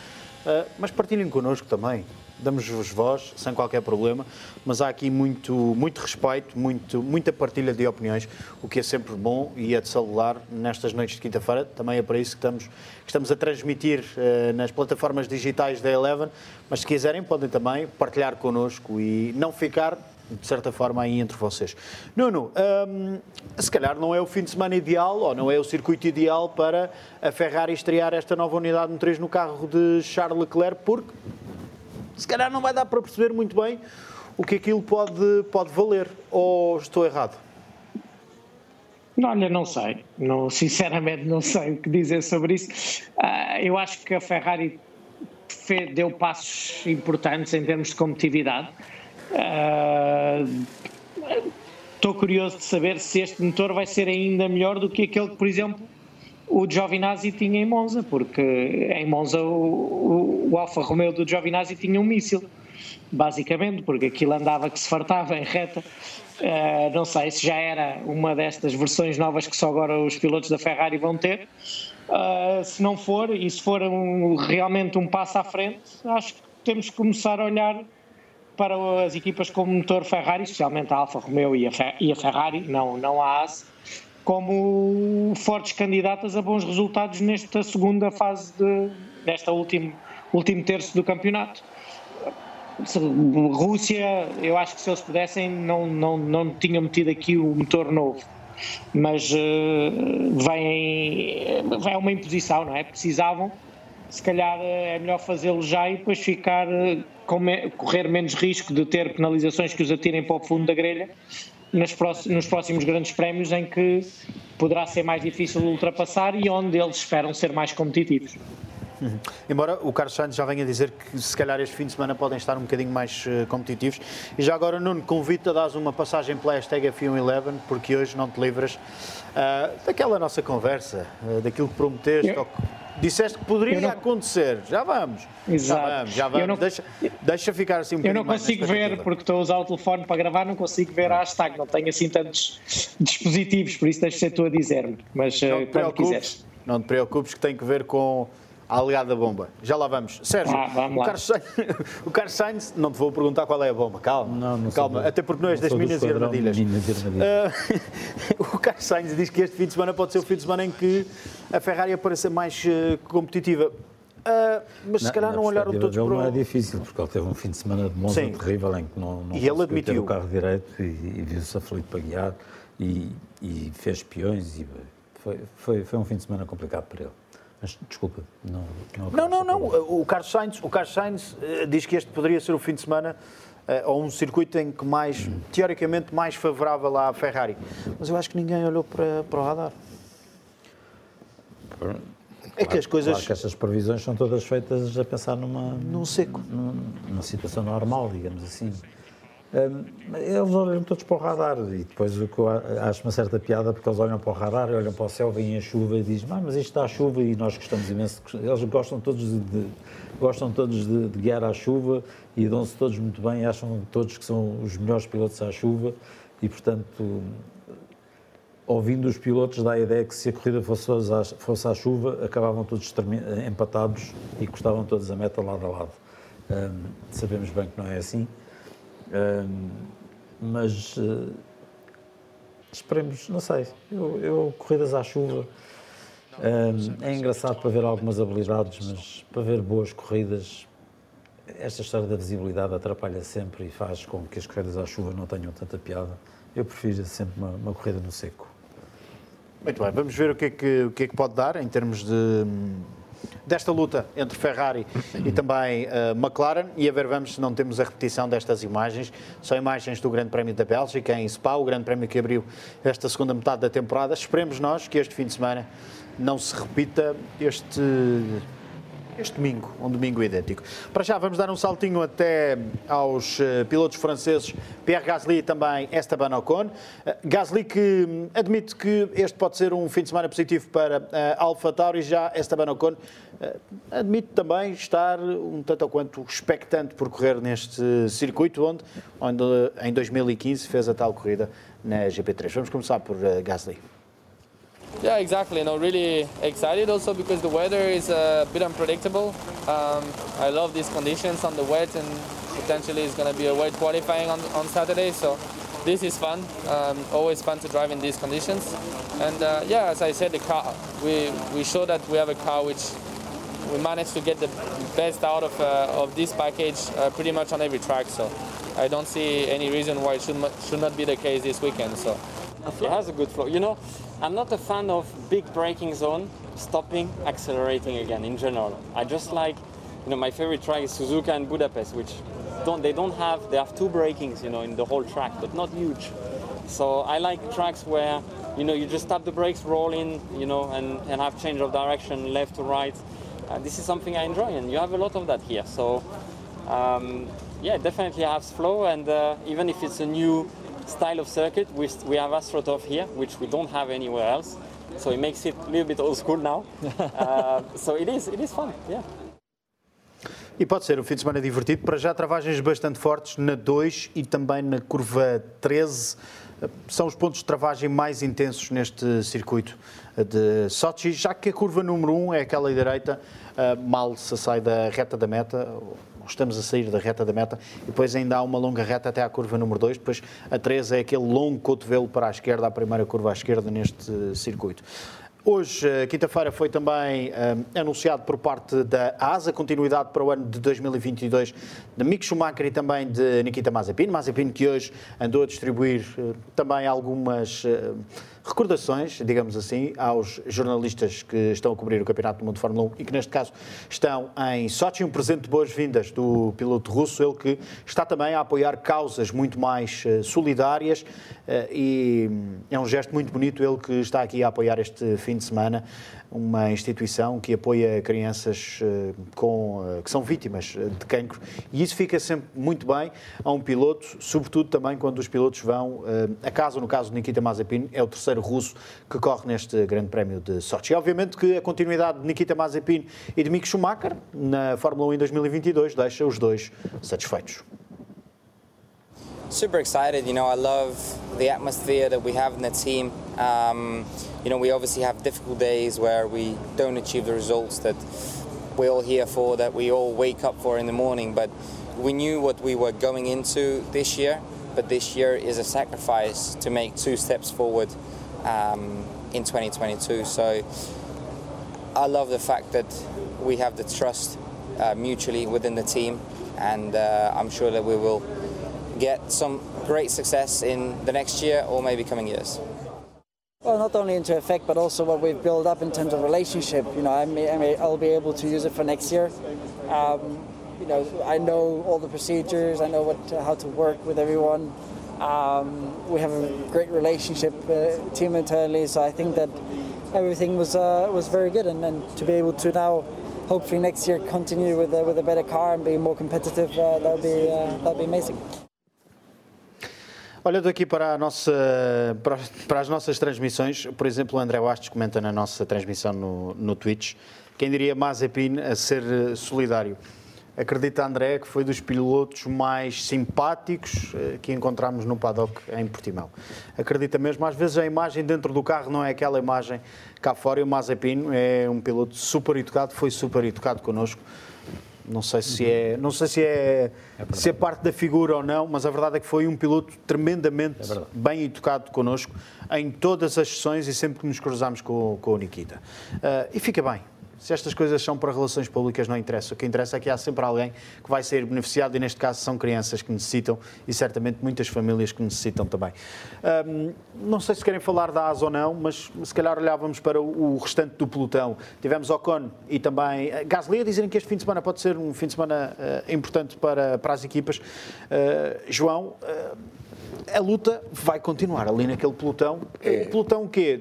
mas partilhem connosco também. Damos-vos voz, sem qualquer problema, mas há aqui muito, muito respeito, muito, muita partilha de opiniões, o que é sempre bom e é de celular nestas noites de quinta-feira. Também é para isso que estamos, que estamos a transmitir uh, nas plataformas digitais da Eleven, mas se quiserem podem também partilhar connosco e não ficar de certa forma, aí entre vocês. Nuno, hum, se calhar não é o fim de semana ideal, ou não é o circuito ideal para a Ferrari estrear esta nova unidade motriz no carro de Charles Leclerc, porque se calhar não vai dar para perceber muito bem o que aquilo pode, pode valer. Ou estou errado? Olha, não sei. Não, sinceramente, não sei o que dizer sobre isso. Uh, eu acho que a Ferrari deu passos importantes em termos de competitividade. Estou uh, curioso de saber se este motor vai ser ainda melhor do que aquele que, por exemplo, o Giovinazzi tinha em Monza, porque em Monza o, o, o Alfa Romeo do Giovinazzi tinha um míssil, basicamente, porque aquilo andava que se fartava em reta. Uh, não sei se já era uma destas versões novas que só agora os pilotos da Ferrari vão ter. Uh, se não for, e se for um, realmente um passo à frente, acho que temos que começar a olhar para as equipas com motor Ferrari, especialmente a Alfa Romeo e a, Ferrari, não, não a AS, como fortes candidatas a bons resultados nesta segunda fase, de, nesta último, último terço do campeonato. Rússia, eu acho que se eles pudessem, não, não, não tinham metido aqui o motor novo. Mas uh, vem, vem uma imposição, não é? Precisavam se calhar eh, é melhor fazê-lo já e depois ficar eh, correr menos risco de ter penalizações que os atirem para o fundo da grelha nos próximos, grandes prémios em que poderá ser mais difícil ultrapassar e onde eles esperam ser mais competitivos. Uhum. Embora o Carlos Sainz já venha dizer que se calhar este fim de semana podem estar um bocadinho mais uh, competitivos. E já agora, Nuno, convido-te a dar uma passagem pela hashtag F111, porque hoje não te livras uh, daquela nossa conversa, uh, daquilo que prometeste, Eu... Disseste que poderia não... acontecer. Já vamos. Exato. Já vamos, já vamos. Não... Deixa, deixa ficar assim um Eu não consigo ver, porque estou a usar o telefone para gravar, não consigo ver a hashtag. Não tenho assim tantos dispositivos, por isso deixa ser tu a dizer-me. Mas não quando quiseres. Não te preocupes que tem que ver com a alegada bomba. Já lá vamos. Sérgio, Ah, vamos o, lá. Carlos Sainz, o Carlos Sainz, não te vou perguntar qual é a bomba, calma. Não, não calma, até porque não és não das minas e armadilhas. minas e armadilhas. Ah, o Carlos Sainz diz que este fim de semana pode ser o fim de semana em que a Ferrari apareça mais eh, competitiva. Ah, mas se calhar na não olharam todos para não é o... difícil, porque ele teve um fim de semana de Monza Sim. terrível em que não, não E ele conseguiu admitiu. ter o carro direito e, e viu-se aflito para guiar e, e fez peões e foi, foi, foi um fim de semana complicado para ele. Mas desculpa, não não, Não, não, não. O Carlos Sainz, o Carlos Sainz eh, diz que este poderia ser o fim de semana eh, ou um circuito em que mais, teoricamente, mais favorável à Ferrari. Mas eu acho que ninguém olhou para, para o radar. É que as coisas... Claro que estas previsões são todas feitas a pensar numa, num seco. numa situação normal, digamos assim. Hum, eles olham todos para o radar e depois o que eu acho uma certa piada porque eles olham para o radar, olham para o céu, veem a chuva e dizem, ah, mas isto está a chuva e nós gostamos imenso. de-" Eles gostam todos de, de- gostam todos de, de guiar à chuva e dão-se todos muito bem, acham todos que são os melhores pilotos à chuva e portanto ouvindo os pilotos dá a ideia que se a corrida fosse, à- fosse à chuva, acabavam todos empatados e custavam todos a meta lado a lado. Hum, sabemos bem que não é assim, Mas eh, esperemos, não sei, eu, eu- corridas à chuva é engraçado para ver algumas habilidades, mas para ver boas corridas esta história da visibilidade atrapalha sempre e faz com que as corridas à chuva não tenham tanta piada. Eu prefiro sempre uma, uma corrida no seco. Muito bem, vamos ver o que, é que, o que é que pode dar em termos de, desta luta entre Ferrari e também eh, McLaren. E a ver, vamos se não temos a repetição destas imagens. São imagens do Grande Prémio da Bélgica em Spa, o Grande Prémio que abriu esta segunda metade da temporada. Esperemos nós que este fim de semana não se repita este este domingo, um domingo idêntico. Para já vamos dar um saltinho até aos eh, pilotos franceses Pierre Gasly e também Esteban Ocon. Eh, Gasly que hum, admite que este pode ser um fim de semana positivo para uh, Alfa Tauri, já Esteban Ocon eh, admite também estar um tanto ou quanto expectante por correr neste circuito onde, onde eh, em 2015 fez a tal corrida na GP3. Vamos começar por eh, Gasly. Yeah, exactly. No, really excited also because the weather is a bit unpredictable. Um, I love these conditions on the wet and potentially it's going to be a wet qualifying on, on Saturday. So this is fun. Um, always fun to drive in these conditions. And uh, yeah, as I said, the car we we show that we have a car which we managed to get the best out of uh, of this package uh, pretty much on every track. So I don't see any reason why it should should not be the case this weekend. So. It has a good flow. You know, I'm not a fan of big braking zone, stopping, accelerating again in general. I just like, you know, my favorite track is Suzuka and Budapest, which don't they don't have they have two brakings, you know, in the whole track, but not huge. So I like tracks where you know you just tap the brakes, roll in, you know, and, and have change of direction left to right. Uh, this is something I enjoy, and you have a lot of that here. So um, yeah, definitely has flow, and uh, even if it's a new style of circuit, we, we have AstroTurf here, which we don't have anywhere else. So it makes it a little bit old school now. uh, so it is, it is fun, yeah. E pode ser um fim de semana divertido. Para já, travagens bastante fortes na 2 e também na curva 13. São os pontos de travagem mais intensos neste circuito de Sochi, já que a curva número 1 é aquela direita, ah, mal se sai da reta da meta, estamos a sair da reta da meta, e depois ainda há uma longa reta até à curva número 2, depois a 13 é aquele longo cotovelo para a esquerda, a primeira curva à esquerda neste circuito. Hoje, eh, quinta-feira, foi também eh, anunciado por parte da ASA continuidade para o ano de 2022 de Mick Schumacher e também de Nikita Mazepin. Mazepin que hoje andou a distribuir eh, também algumas eh, recordações, digamos assim, aos jornalistas que estão a cobrir o Campeonato do Mundo de Fórmula 1 e que neste caso estão em Sochi. Um presente de boas-vindas do piloto russo, ele que está também a apoiar causas muito mais eh, solidárias eh, e é um gesto muito bonito ele que está aqui a apoiar este fim de semana uma instituição que apoia crianças eh, com, eh, que são vítimas eh, de cancro e isso fica sempre muito bem a um piloto, sobretudo também quando os pilotos vão a casa, no caso de Nikita Mazepin, é o terceiro russo que corre neste Grande Prémio de Sochi. E obviamente que a continuidade de Nikita Mazepin e de Mick Schumacher na Fórmula 1 em 2022 deixa os dois satisfeitos. Super excited. You know, I love the atmosphere that we have in the team. Um, you know, we obviously have difficult days where we don't achieve the results that we're all here for, that we all wake up for in the morning. But we knew what we were going into this year, but this year is a sacrifice to make two steps forward um, in 2022. So I love the fact that we have the trust uh, mutually within the team, and uh, I'm sure that we will get some great success in the next year or maybe coming years. Well, not only into effect, but also what we've built up in terms of relationship. You know, I may, I may, I'll be able to use it for next year. Um, you know, I know all the procedures. I know what how to work with everyone. Um, we have a great relationship, uh, team internally. So I think that everything was uh, was very good, and, and to be able to now, hopefully next year, continue with uh, with a better car and be more competitive, uh, that'll be uh, that'll be amazing. Olhando aqui para, nossa, para, para as nossas transmissões, por exemplo, o André Bastos comenta na nossa transmissão no, no Twitch, quem diria Mazepin a ser eh, solidário. Acredita, André, que foi dos pilotos mais simpáticos eh, que encontramos no paddock em Portimão. Acredita mesmo, às vezes a imagem dentro do carro não é aquela imagem cá fora e o Mazepin é um piloto super educado, foi super educado connosco. Não sei se é, não sei se é, se é parte da figura ou não, mas a verdade é que foi um piloto tremendamente bem educado connosco em todas as sessões e sempre que nos cruzámos com, com o Nikita. Uh, e fica bem. Se estas coisas são para relações públicas, não interessa. O que interessa é que há sempre alguém que vai ser beneficiado e, neste caso, são crianças que necessitam e, certamente, muitas famílias que necessitam também. Um, não sei se querem falar da ASA ou não, mas se calhar olhávamos para o, restante do pelotão. Tivemos Ocon e também uh, Gasly a dizerem que este fim de semana pode ser um fim de semana uh, importante para, para as equipas. Uh, João, a luta vai continuar ali naquele pelotão. É. O pelotão o quê?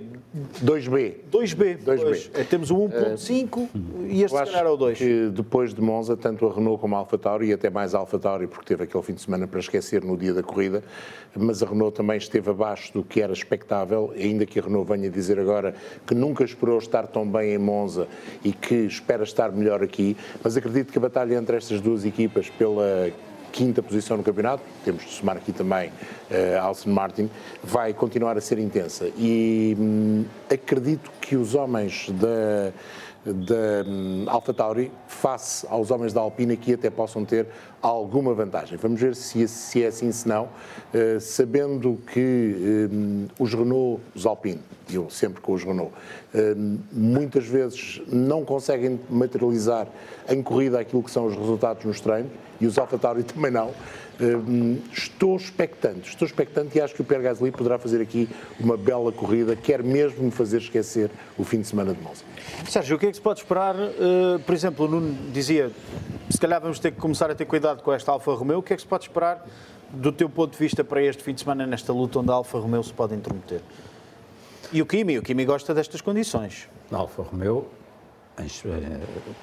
2B. 2B. 2B. É, temos o 1.5 uh, e este se calhar é o 2. Que depois de Monza, tanto a Renault como a Alfa Tauri, e até mais a Alfa Tauri, porque teve aquele fim de semana para esquecer no dia da corrida, mas a Renault também esteve abaixo do que era expectável, ainda que a Renault venha dizer agora que nunca esperou estar tão bem em Monza e que espera estar melhor aqui, mas acredito que a batalha entre estas duas equipas pela quinta posição no campeonato, temos de somar aqui também uh, Alson Martin, vai continuar a ser intensa. E hum, acredito que os homens da da um, Alfa Tauri face aos homens da Alpine aqui até possam ter alguma vantagem. Vamos ver se, se é assim, se não, uh, sabendo que um, os Renault, os Alpine, eu sempre com os Renault, uh, muitas vezes não conseguem materializar em corrida aquilo que são os resultados nos treinos, e os Alfa Tauri também não. Estou expectante, estou expectante e acho que o Pierre Gasly poderá fazer aqui uma bela corrida, quer mesmo me fazer esquecer o fim de semana de Monza. Sérgio, o que é que se pode esperar? Uh, por exemplo, o Nuno dizia, se calhar vamos ter que começar a ter cuidado com esta Alfa Romeo, o que é que se pode esperar do teu ponto de vista para este fim de semana nesta luta onde a Alfa Romeo se pode intrometer? E o Kimi, o Kimi gosta destas condições. Na Alfa Romeo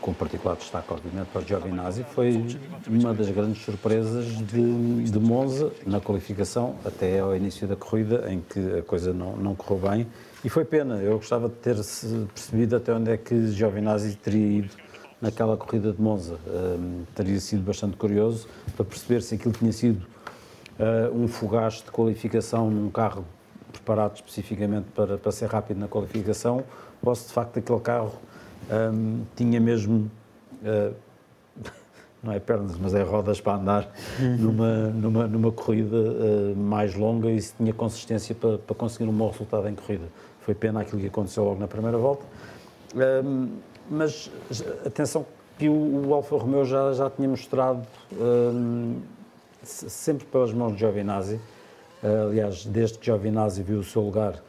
com particular destaque, obviamente, para o Giovinazzi, foi uma das grandes surpresas de, de Monza na qualificação, até ao início da corrida, em que a coisa não, não correu bem. E foi pena, eu gostava de ter percebido até onde é que Giovinazzi teria ido naquela corrida de Monza. Um, teria sido bastante curioso para perceber se aquilo tinha sido uh, um fugaz de qualificação num carro preparado especificamente para, para ser rápido na qualificação, ou se de facto aquele carro tinha mesmo, uh, não é pernas, mas é rodas para andar numa, numa, numa corrida uh, mais longa e se tinha consistência para, para conseguir um bom resultado em corrida. Foi pena aquilo que aconteceu logo na primeira volta. Mas atenção que o, o Alfa Romeo já, já tinha mostrado sempre pelas mãos de Giovinazzi, uh, aliás, desde que Giovinazzi viu o seu lugar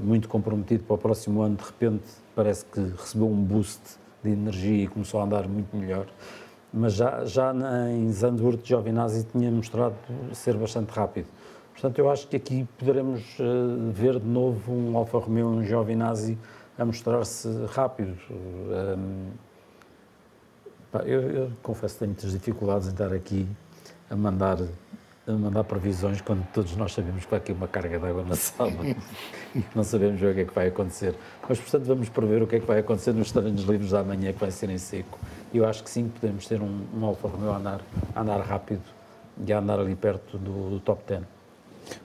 muito comprometido para o próximo ano, de repente parece que recebeu um boost de energia e começou a andar muito melhor. Mas já, já em Zandvoort, Giovinazzi tinha mostrado ser bastante rápido. Portanto, eu acho que aqui poderemos uh, ver de novo um Alfa Romeo, um Giovinazzi a mostrar-se rápido. Um, pá, eu, eu, confesso que tenho muitas dificuldades em estar aqui a mandar mandar previsões quando todos nós sabemos que vai aqui uma carga de água na sala. não sabemos o que é que vai acontecer. Mas, portanto, vamos prever o que é que vai acontecer nos treinos livres da manhã, que vai ser em seco. E eu acho que sim, podemos ter um, um Alfa Romeo a andar, a andar rápido e a andar ali perto do, do top 10.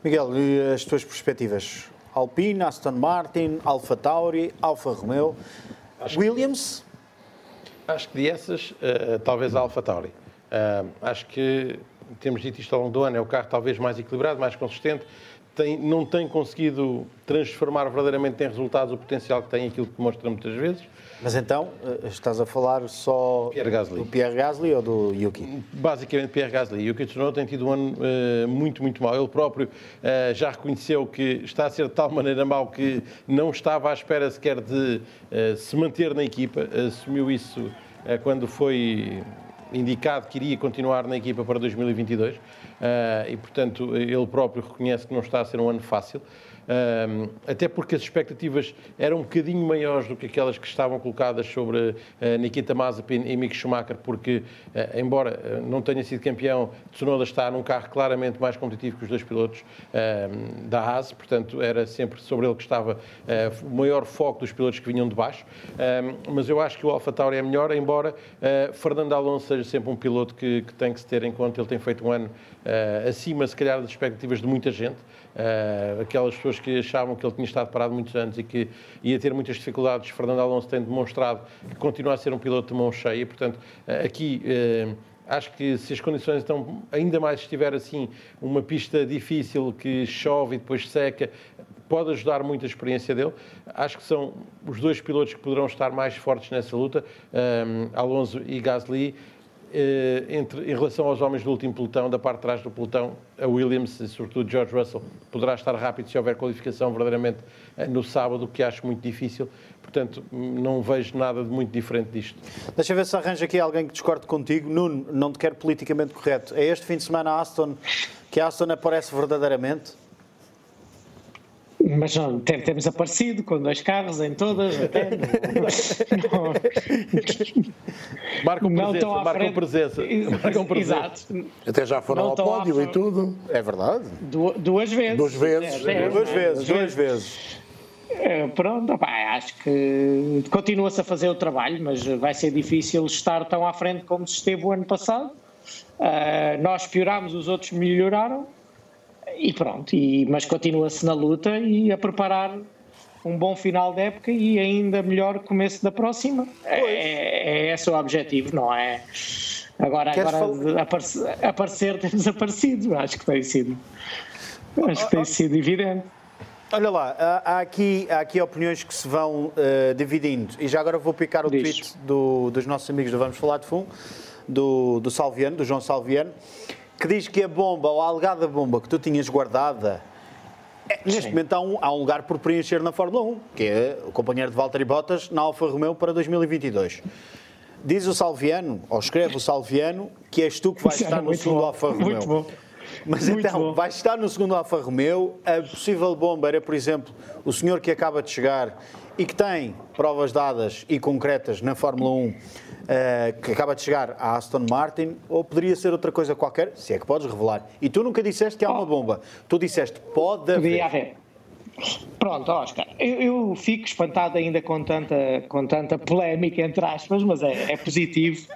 Miguel, e as tuas perspectivas? Alpine, Aston Martin, Alfa Tauri, Alfa Romeo, Williams? Acho que dessas, uh, talvez a Alfa Tauri. Uh, acho que, temos dito isto ao longo do ano, é o carro talvez mais equilibrado, mais consistente, tem, não tem conseguido transformar verdadeiramente em resultados o potencial que tem aquilo que demonstra muitas vezes. Mas então, eh, estás a falar só Pierre Gasly. do Pierre Gasly ou do Yuki? Basicamente Pierre Gasly. Yuki Tsunoda tem tido um ano uh, muito, muito mau. Ele próprio uh, já reconheceu que está a ser de tal maneira mau que não estava à espera sequer de uh, se manter na equipa. Assumiu isso quando foi indicado que iria continuar na equipa para 2022 e, portanto, ele próprio reconhece que não está a ser um ano fácil até porque as expectativas eram um bocadinho maiores do que aquelas que estavam colacadas sobre ah, Nikita Mazepin e Mick Schumacher, porque, ah, embora ah, não tenha sido campeão, Tsunoda está num carro claramente mais competitivo que os dois pilotos da Haas, portanto era sempre sobre ele que estava o maior foco dos pilotos que vinham de baixo, mas eu acho que o Alfa Tauri é melhor, embora Fernando Alonso seja sempre um piloto que, que tem que se ter em conta, ele tem feito um ano acima, se calhar, das expectativas de muita gente, Uh, aquelas pessoas que achavam que ele tinha estado parado muitos anos e que ia ter muitas dificuldades, Fernando Alonso tem demonstrado que continua a ser um piloto de mão cheia. Portanto, uh, aqui uh, acho que se as condições estão, ainda mais estiver assim, uma pista difícil que chove e depois seca, pode ajudar muito a experiência dele. Acho que são os dois pilotos que poderão estar mais fortes nessa luta, Alonso e Gasly. Eh, entre, em relação aos homens do último pelotão, da parte de trás do pelotão, a Williams e sobretudo George Russell poderá estar rápido se houver qualificação verdadeiramente eh, no sábado, o que acho muito difícil. Portanto, não vejo nada de muito diferente disto. Deixa ver se arranja aqui alguém que discorde contigo. Nuno, não te quero politicamente correto. É este fim de semana a Aston que a Aston aparece verdadeiramente? Mas não, temos aparecido com dois carros em todas, até. Não, marcam presença, marcam presença, marcam presença. Exato. Até já foram não ao pódio e tudo. É verdade. Du duas vezes. Duas vezes. É, duas, vezes duas vezes. É, pronto, opa, acho que continua-se a fazer o trabalho, mas vai ser difícil estar tão à frente como se esteve o ano passado. Uh, nós piorámos, os outros melhoraram e pronto, e, mas continua-se na luta e a preparar um bom final de época e ainda melhor começo da próxima. É, é, esse o objetivo, não é? Agora, agora aparecer, aparecer, temos aparecido, acho que tem sido. Acho que tem sido evidente. Olha lá, há aqui, há aqui opiniões que se vão uh, dividindo. E já agora vou picar o Diz. tweet do, dos nossos amigos do Vamos Falar de Fundo, do, do Salviano, do João Salviano que diz que a bomba, ou a alegada bomba que tu tinhas guardada, é, neste Sim. momento há um, há um lugar por preencher na Fórmula 1, que é o companheiro de Valtteri Bottas na Alfa Romeo para 2022. Diz o Salviano, ou escreve o Salviano, que és tu que vais estar no segundo bom. Alfa Romeo. Muito bom. Mas Muito então, bom. vais estar no segundo Alfa Romeo. A possível bomba era, por exemplo, o senhor que acaba de chegar e que tem provas dadas e concretas na Fórmula 1 uh, que acaba de chegar à Aston Martin, ou poderia ser outra coisa qualquer, se é que podes revelar. E tu nunca disseste que há uma bomba, tu disseste pode haver. Podia haver. Pronto, Oscar, eu, eu, fico espantado ainda com tanta, com tanta polémica, entre aspas, mas é, é positivo.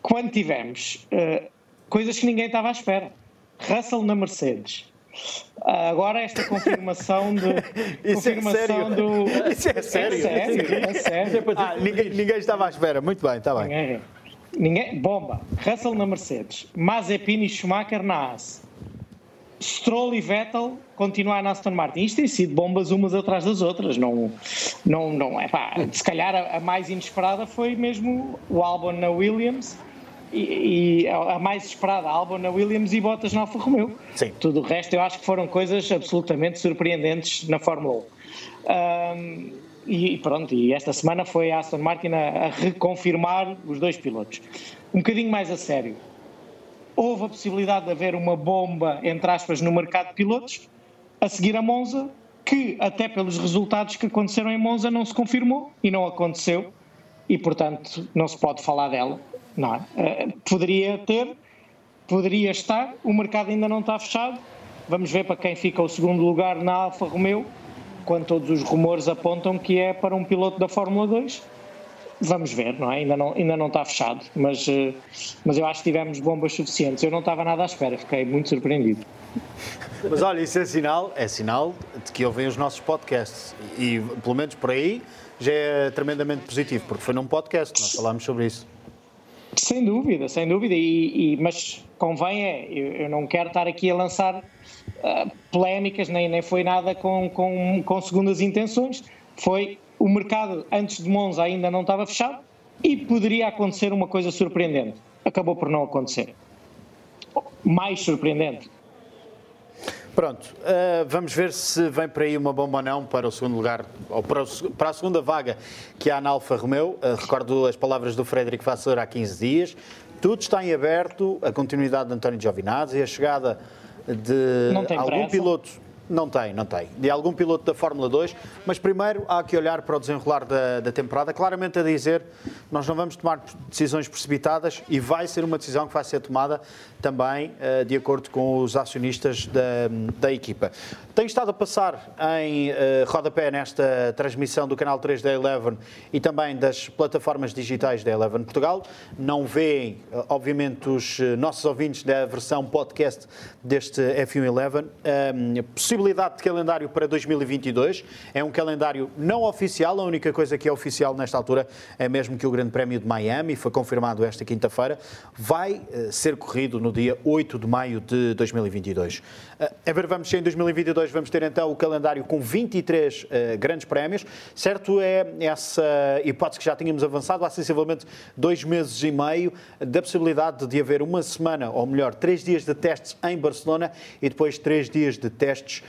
Quando tivemos uh, coisas que ninguém estava à espera. Russell na Mercedes, Agora esta confirmação de Isso é confirmação é do Isso é sério. É sério, é sério. Ah, ninguém, ninguém, estava à espera. Muito bem, está bem. Ninguém, ninguém, bomba. Russell na Mercedes, Mazepin e Schumacher na Haas. Stroll e Vettel continuar na Aston Martin. Isto tem sido bombas umas atrás das outras. Não, não, não é pá. Se calhar a, a mais inesperada foi mesmo o Albon na Williams e, e, a mais esperada Albon na Williams e Bottas na Alfa Romeo. Sim. Tudo o resto eu acho que foram coisas absolutamente surpreendentes na Fórmula 1. Um, e pronto, e esta semana foi a Aston Martin a, a reconfirmar os dois pilotos. Um bocadinho mais a sério. Houve a possibilidade de haver uma bomba, entre aspas, no mercado de pilotos, a seguir a Monza, que até pelos resultados que aconteceram em Monza não se confirmou e não aconteceu, e portanto não se pode falar dela não é? Eh, poderia ter, poderia estar, o mercado ainda não está fechado. Vamos ver para quem fica o segundo lugar na Alfa Romeo, quando todos os rumores apontam que é para um piloto da Fórmula 2. vamos ver, não é? Ainda não, ainda não está fechado, mas, uh, mas eu acho que tivemos bombas suficientes. Eu não estava nada à espera, fiquei muito surpreendido. Mas olha, isso é sinal, é sinal de que ouvem os nossos podcasts e, pelo menos por aí, já é tremendamente positivo, porque foi num podcast, nós falámos sobre isso. Sem dúvida, sem dúvida, e, e mas convém é, eu, eu, não quero estar aqui a lançar uh, polémicas, nem, nem foi nada com, com, com segundas intenções, foi o mercado antes de Monza ainda não estava fechado e poderia acontecer uma coisa surpreendente. Acabou por não acontecer. Mais surpreendente. Pronto, uh, vamos ver se vem para aí uma bomba ou não para o segundo lugar, ou para, o, para a segunda vaga que há na Alfa Romeo. Uh, recordo as palavras do Frederico Vasseur há 15 dias. Tudo está em aberto, a continuidade de António Giovinazzi, a chegada de algum pressa. piloto não tem, não tem. De algum piloto da Fórmula 2, mas primeiro há que olhar para o desenrolar da, da, temporada, claramente a dizer nós não vamos tomar decisões precipitadas e vai ser uma decisão que vai ser tomada também uh, de acordo com os acionistas da, da equipa. Tenho estado a passar em uh, rodapé nesta transmissão do canal 3 da Eleven e também das plataformas digitais da Eleven Portugal. Não veem, uh, obviamente, os nossos ouvintes da versão podcast deste F1 Eleven. Um, possibilidade de calendário para 2022. É um calendário não oficial, a única coisa que é oficial nesta altura é mesmo que o Grande Prémio de Miami, foi confirmado esta quinta-feira, vai ser corrido no dia 8 de maio de 2022. Uh, a ver, vamos em 2022 vamos ter então o calendário com 23 uh, eh, grandes prémios. Certo é essa hipótese que já tínhamos avançado há sensivelmente dois meses e meio da possibilidade de haver uma semana, ou melhor, três dias de testes em Barcelona e depois três dias de testes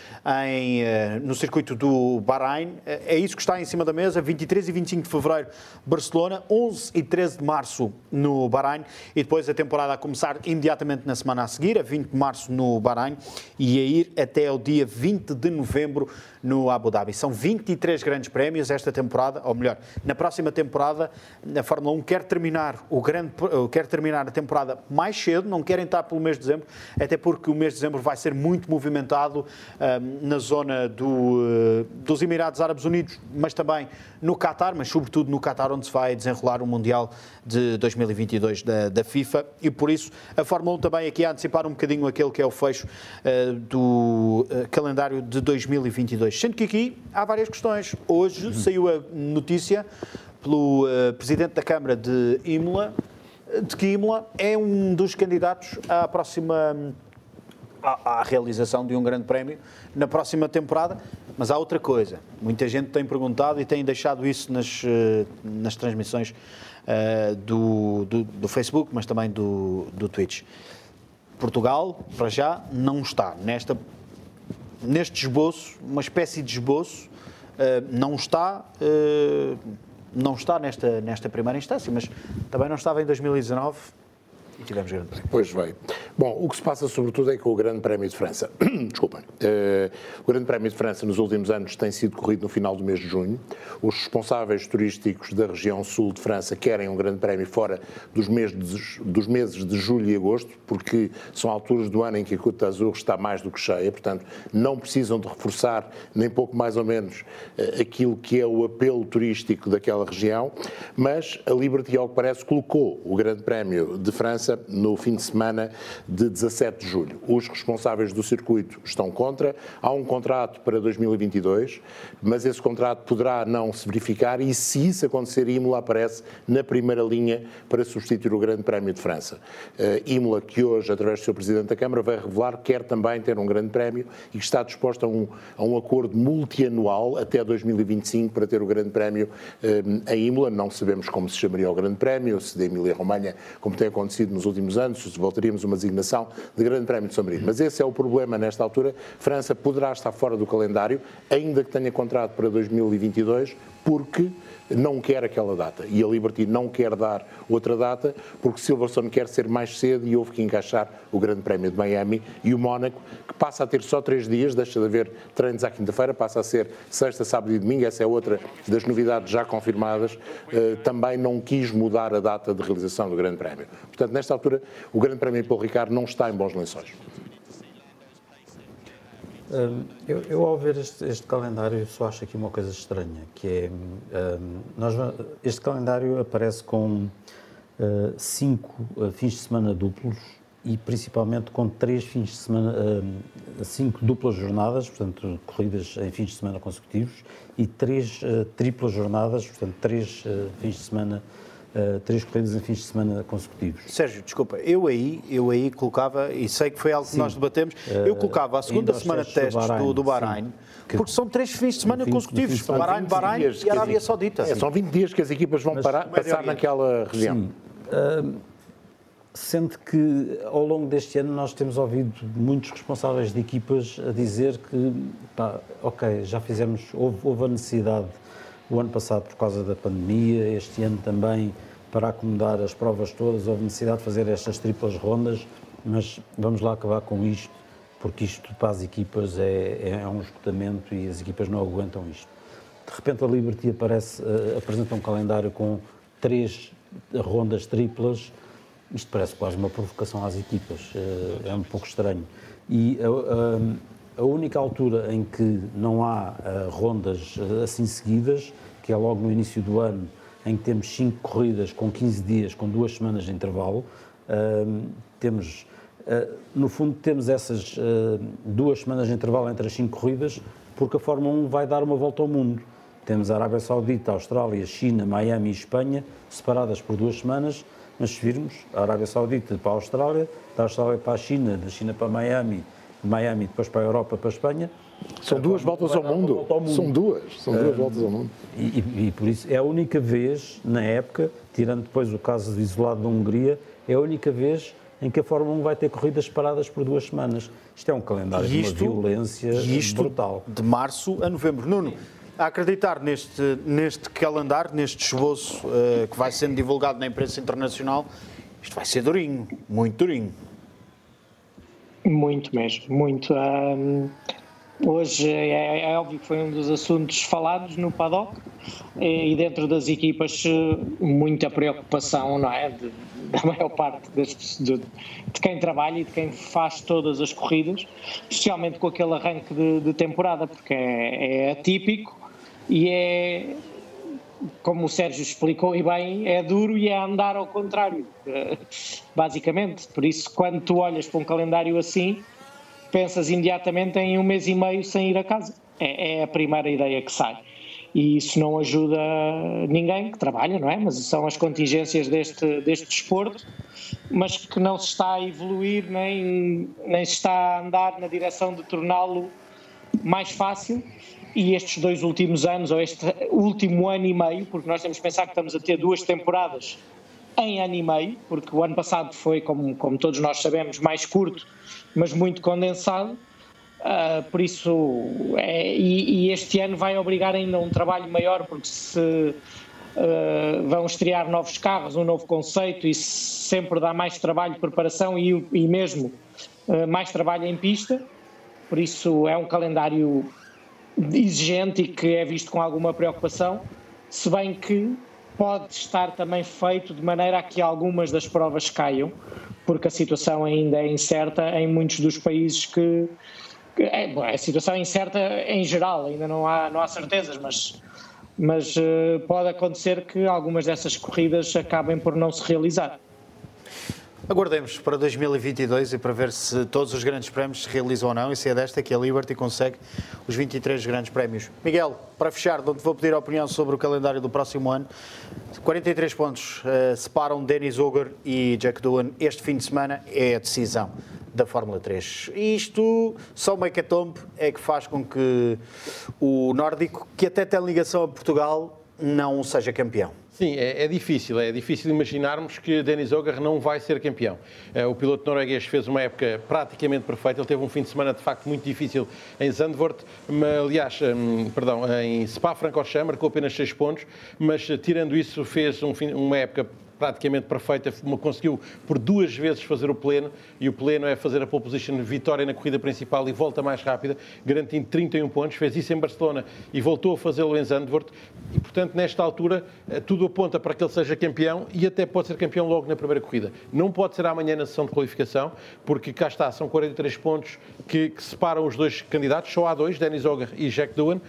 em, eh, no circuito do Bahrein. É isso que está em cima da mesa, 23 e 25 de fevereiro, Barcelona, 11 e 13 de março no Bahrein e depois a temporada a começar imediatamente na semana a seguir, a 20 de março no Bahrein e a ir até o dia 20 de novembro no Abu Dhabi. São 23 grandes prémios esta temporada, ou melhor, na próxima temporada, a Fórmula 1 quer terminar, o grande, quer terminar a temporada mais cedo, não querem estar pelo mês de dezembro, até porque o mês de dezembro vai ser muito movimentado um, na zona do, uh, dos Emirados Árabes Unidos, mas também no Qatar, mas sobretudo no Qatar, onde se vai desenrolar o Mundial de 2022 da, da FIFA, e por isso a Fórmula 1 também aqui a antecipar um bocadinho aquele que é o fecho uh, do uh, calendário de 2022. Sendo que aqui há várias questões. Hoje uhum. saiu a notícia pelo uh, Presidente da Câmara de Imola, de que Imola é um dos candidatos à próxima à, à, realização de um grande prémio na próxima temporada. Mas há outra coisa. Muita gente tem perguntado e tem deixado isso nas, nas transmissões uh, do, do, do, Facebook, mas também do, do Twitch. Portugal, para já, não está nesta neste esboço, uma espécie de esboço, uh, não está. Uh, não está nesta, nesta primeira instância, mas também não estava em 2019 e tivemos grande. Pois bem. Bom, o que se passa sobretudo é com o Grande Prémio de França. Desculpem. Uh, o Grande Prémio de França nos últimos anos tem sido corrido no final do mês de junho. Os responsáveis turísticos da região sul de França querem um Grande Prémio fora dos meses de, dos meses de julho e agosto, porque são alturas do ano em que a Côte d'Azur está mais do que cheia, portanto não precisam de reforçar nem pouco mais ou menos uh, aquilo que é o apelo turístico daquela região, mas a Liberty, ao que parece, colocou o Grande Prémio de França no fim de semana de 17 de julho. Os responsáveis do circuito estão contra. Há um contrato para 2022, mas esse contrato poderá não se verificar e, se isso acontecer, Imola aparece na primeira linha para substituir o Grande Prémio de França. Uh, Imola, que hoje, através do seu Presidente da Câmara, vai revelar que quer também ter um Grande Prémio e que está disposto a um, a um acordo multianual até 2025 para ter o Grande Prémio uh, em Imola. Não sabemos como se chamaria o Grande Prémio, se de Emília-Romanha, como tem acontecido nos últimos anos, voltaríamos uma de Grande Prémio de São Marino. Mas esse é o problema nesta altura. França poderá estar fora do calendário, ainda que tenha contrato para 2022, porque não quer aquela data. E a Liberty não quer dar outra data, porque Silverstone quer ser mais cedo e houve que encaixar o Grande Prémio de Miami e o Mónaco, que passa a ter só três dias, deixa de haver treinos à quinta-feira, passa a ser sexta, sábado e domingo. Essa é outra das novidades já confirmadas. Uh, também não quis mudar a data de realização do Grande Prémio. Portanto, nesta altura, o Grande Prémio de Paul Ricard não está em bons lençóis. Um, eu, eu, ao ver este, este, calendário, só acho aqui uma coisa estranha, que é, um, nós, este calendário aparece com uh, cinco uh, fins de semana duplos e principalmente com três fins de semana, uh, cinco duplas jornadas, portanto, corridas em fins de semana consecutivos, e três triplas jornadas, portanto, três fins de semana uh, três corridas em fins de semana consecutivos. Sérgio, desculpa, eu aí, eu aí colocava, e sei que foi algo que nós debatemos, eu colocava a segunda semana de testes do Bahrein, do, Bahrein porque são três fins de semana consecutivos, Bahrein, Bahrein e Arábia Saudita. É, são 20 dias que as equipas vão parar, passar naquela região. Sim. Uh, sendo que ao longo deste ano nós temos ouvido muitos responsáveis de equipas a dizer que, pá, ok, já fizemos, houve, houve a necessidade o ano passado por causa da pandemia, este ano também para acomodar as provas todas, houve necessidade de fazer estas triplas rondas, mas vamos lá acabar com isto, porque isto para as equipas é, é um esgotamento e as equipas não aguentam isto. De repente a Liberty aparece, uh, apresenta um calendário com três rondas triplas, isto parece quase uma provocação às equipas, uh, é um pouco estranho. E uh, a única altura em que não há uh, rondas uh, assim seguidas, que é logo no início do ano, em que temos cinco corridas com 15 dias, com duas semanas de intervalo, uh, temos, no fundo, temos essas duas semanas de intervalo entre as cinco corridas, porque a Fórmula 1 vai dar uma volta ao mundo. Temos a Arábia Saudita, a Austrália, China, Miami e Espanha, separadas por duas semanas, mas se virmos, a Arábia Saudita para a Austrália, da Austrália para a China, da China para Miami, Miami, depois para a Europa, para a Espanha. São duas voltas ao mundo. ao mundo. São duas, são duas uh, voltas ao mundo. E, e, e, por isso é a única vez, na época, tirando depois o caso isolado da Hungria, é a única vez em que a Fórmula 1 vai ter corridas paradas por duas semanas. Isto é um calendário isto, de uma violência isto brutal. De março a novembro. Nuno, a acreditar neste, neste calendário, neste esboço uh, que vai sendo divulgado na imprensa internacional, isto vai ser durinho, muito durinho. Muito mesmo, muito. Um, hoje é, é, óbvio que foi um dos assuntos falados no paddock e dentro das equipas muita preocupação, não é? De, da maior parte das, de, de, quem trabalha e de quem faz todas as corridas, especialmente com aquele arranque de, de temporada, porque é, é atípico e é, como o Sérgio explicou e bem, é duro e é andar ao contrário, eh, basicamente. Por isso, quando tu olhas para um calendário assim, pensas imediatamente em um mês e meio sem ir a casa. É, é a primeira ideia que sai. E isso não ajuda ninguém que trabalha, não é? Mas são as contingências deste, deste desporto, mas que não se está a evoluir nem, nem se está a andar na direção de torná-lo mais fácil e estes dois últimos anos, ou este último ano e meio, porque nós temos que pensar que estamos a ter duas temporadas em ano e meio, porque o ano passado foi, como, como todos nós sabemos, mais curto, mas muito condensado. Uh, por isso, é, e, e, este ano vai obrigar ainda um trabalho maior, porque se uh, vão estrear novos carros, um novo conceito, e sempre dá mais trabalho de preparação e, e mesmo uh, mais trabalho em pista. Por isso, é um calendário exigente e que é visto com alguma preocupação, se bem que pode estar também feito de maneira a que algumas das provas caiam, porque a situação ainda é incerta em muitos dos países que. que é, bom, a situação é incerta em geral, ainda não há, não há certezas, mas, mas uh, pode acontecer que algumas dessas corridas acabem por não se realizar. Aguardemos para 2022 e para ver se todos os grandes prémios se realizam ou não e se é desta que a Liberty consegue os 23 grandes prémios. Miguel, para fechar, onde vou pedir a opinião sobre o calendário do próximo ano. 43 pontos uh, separam Denis Oger e Jack Doohan. Este fim de semana é a decisão da Fórmula 3. E isto, só o hecatombe é que faz com que o nórdico, que até tem ligação a Portugal, não seja campeão. Sim, é, é, difícil. É difícil imaginarmos que Denis Ogar não vai ser campeão. Eh, o piloto norueguês fez uma época praticamente perfeita. Ele teve um fim de semana de facto muito difícil em Zandvoort, aliás, hum, perdão, em Spa-Francorchamps, marcou apenas 6 pontos, mas eh, tirando isso fez um fim, uma época praticamente perfeita, conseguiu por duas vezes fazer o pleno, e o pleno é fazer a pole position, vitória na corrida principal e volta mais rápida, garantindo 31 pontos, fez isso em Barcelona e voltou a fazê-lo em Zandvoort, e portanto nesta altura eh, tudo aponta para que ele seja campeão e até pode ser campeão logo na primeira corrida. Não pode ser amanhã na sessão de qualificação, porque cá está, são 43 pontos que, que separam os dois candidatos, só há dois, Denis Ogre e Jack Doohan. Uh,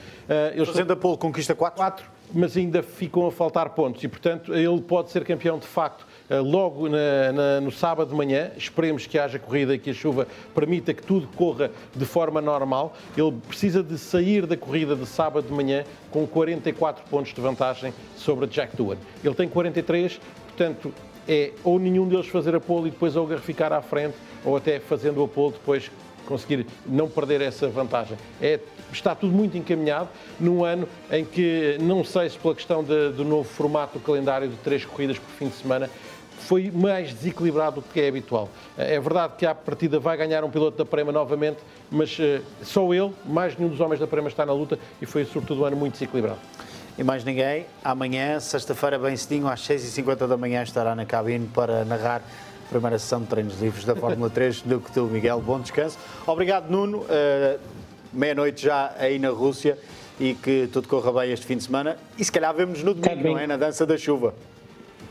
eles Fazendo a pole, conquista 4? 4, mas ainda ficam a faltar pontos e, portanto, ele pode ser campeão de facto eh, logo na, na, no sábado de manhã. Esperemos que haja corrida e que a chuva permita que tudo corra de forma normal. Ele precisa de sair da corrida de sábado de manhã com 44 pontos de vantagem sobre Jack Doohan. Ele tem 43, portanto, é ou nenhum deles fazer a pole e depois ou ficar à frente, ou até fazendo a pole depois conseguir não perder essa vantagem. É, está tudo muito encaminhado num ano em que, não sei se pela questão de, do novo formato do calendário de três corridas por fim de semana, foi mais desequilibrado do que é habitual. É verdade que à partida vai ganhar um piloto da Prema novamente, mas uh, só ele, mais nenhum dos homens da Prema está na luta e foi sobretudo um ano muito desequilibrado. E mais ninguém, amanhã, sexta-feira, bem cedinho, às 6h50 da manhã, estará na cabine para narrar a primeira sessão de treinos livres da Fórmula 3 do que tu, Miguel. Bom descanso. Obrigado, Nuno. Uh, Meia-noite já aí na Rússia e que tudo corra bem este fim de semana. E se calhar vemos no domingo, não é? Na dança da chuva.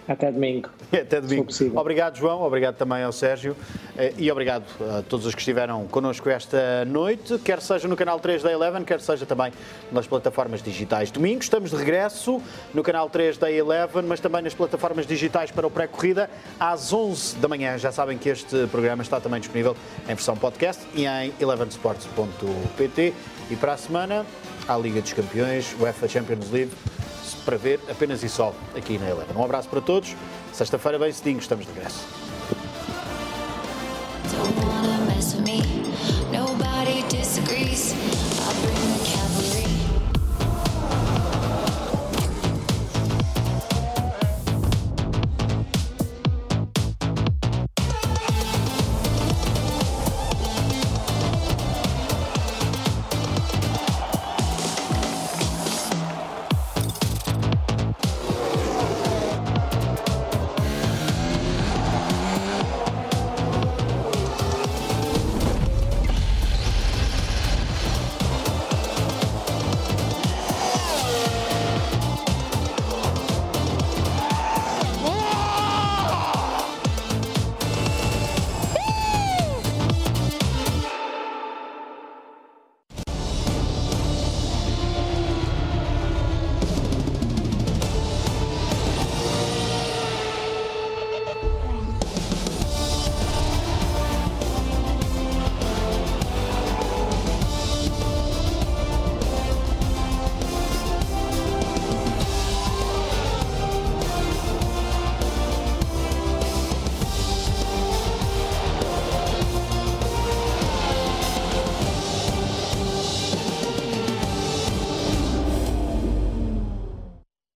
Até domingo. Até domingo. Obrigado, João. Obrigado também ao Sérgio. Eh, e obrigado a todos os que estiveram connosco esta noite, quer seja no canal 3 da Eleven, quer seja também nas plataformas digitais. Domingo estamos de regresso no canal 3 da Eleven, mas também nas plataformas digitais para o pré-corrida às 11 da manhã. Já sabem que este programa está também disponível em versão podcast e em elevensports.pt. E para a semana, a Liga dos Campeões, UEFA Champions League para ver apenas e só aqui na Helena. Um abraço para todos. Sexta-feira, bem cedinho, estamos de regresso. Nobody disagrees. Bring the cavalry.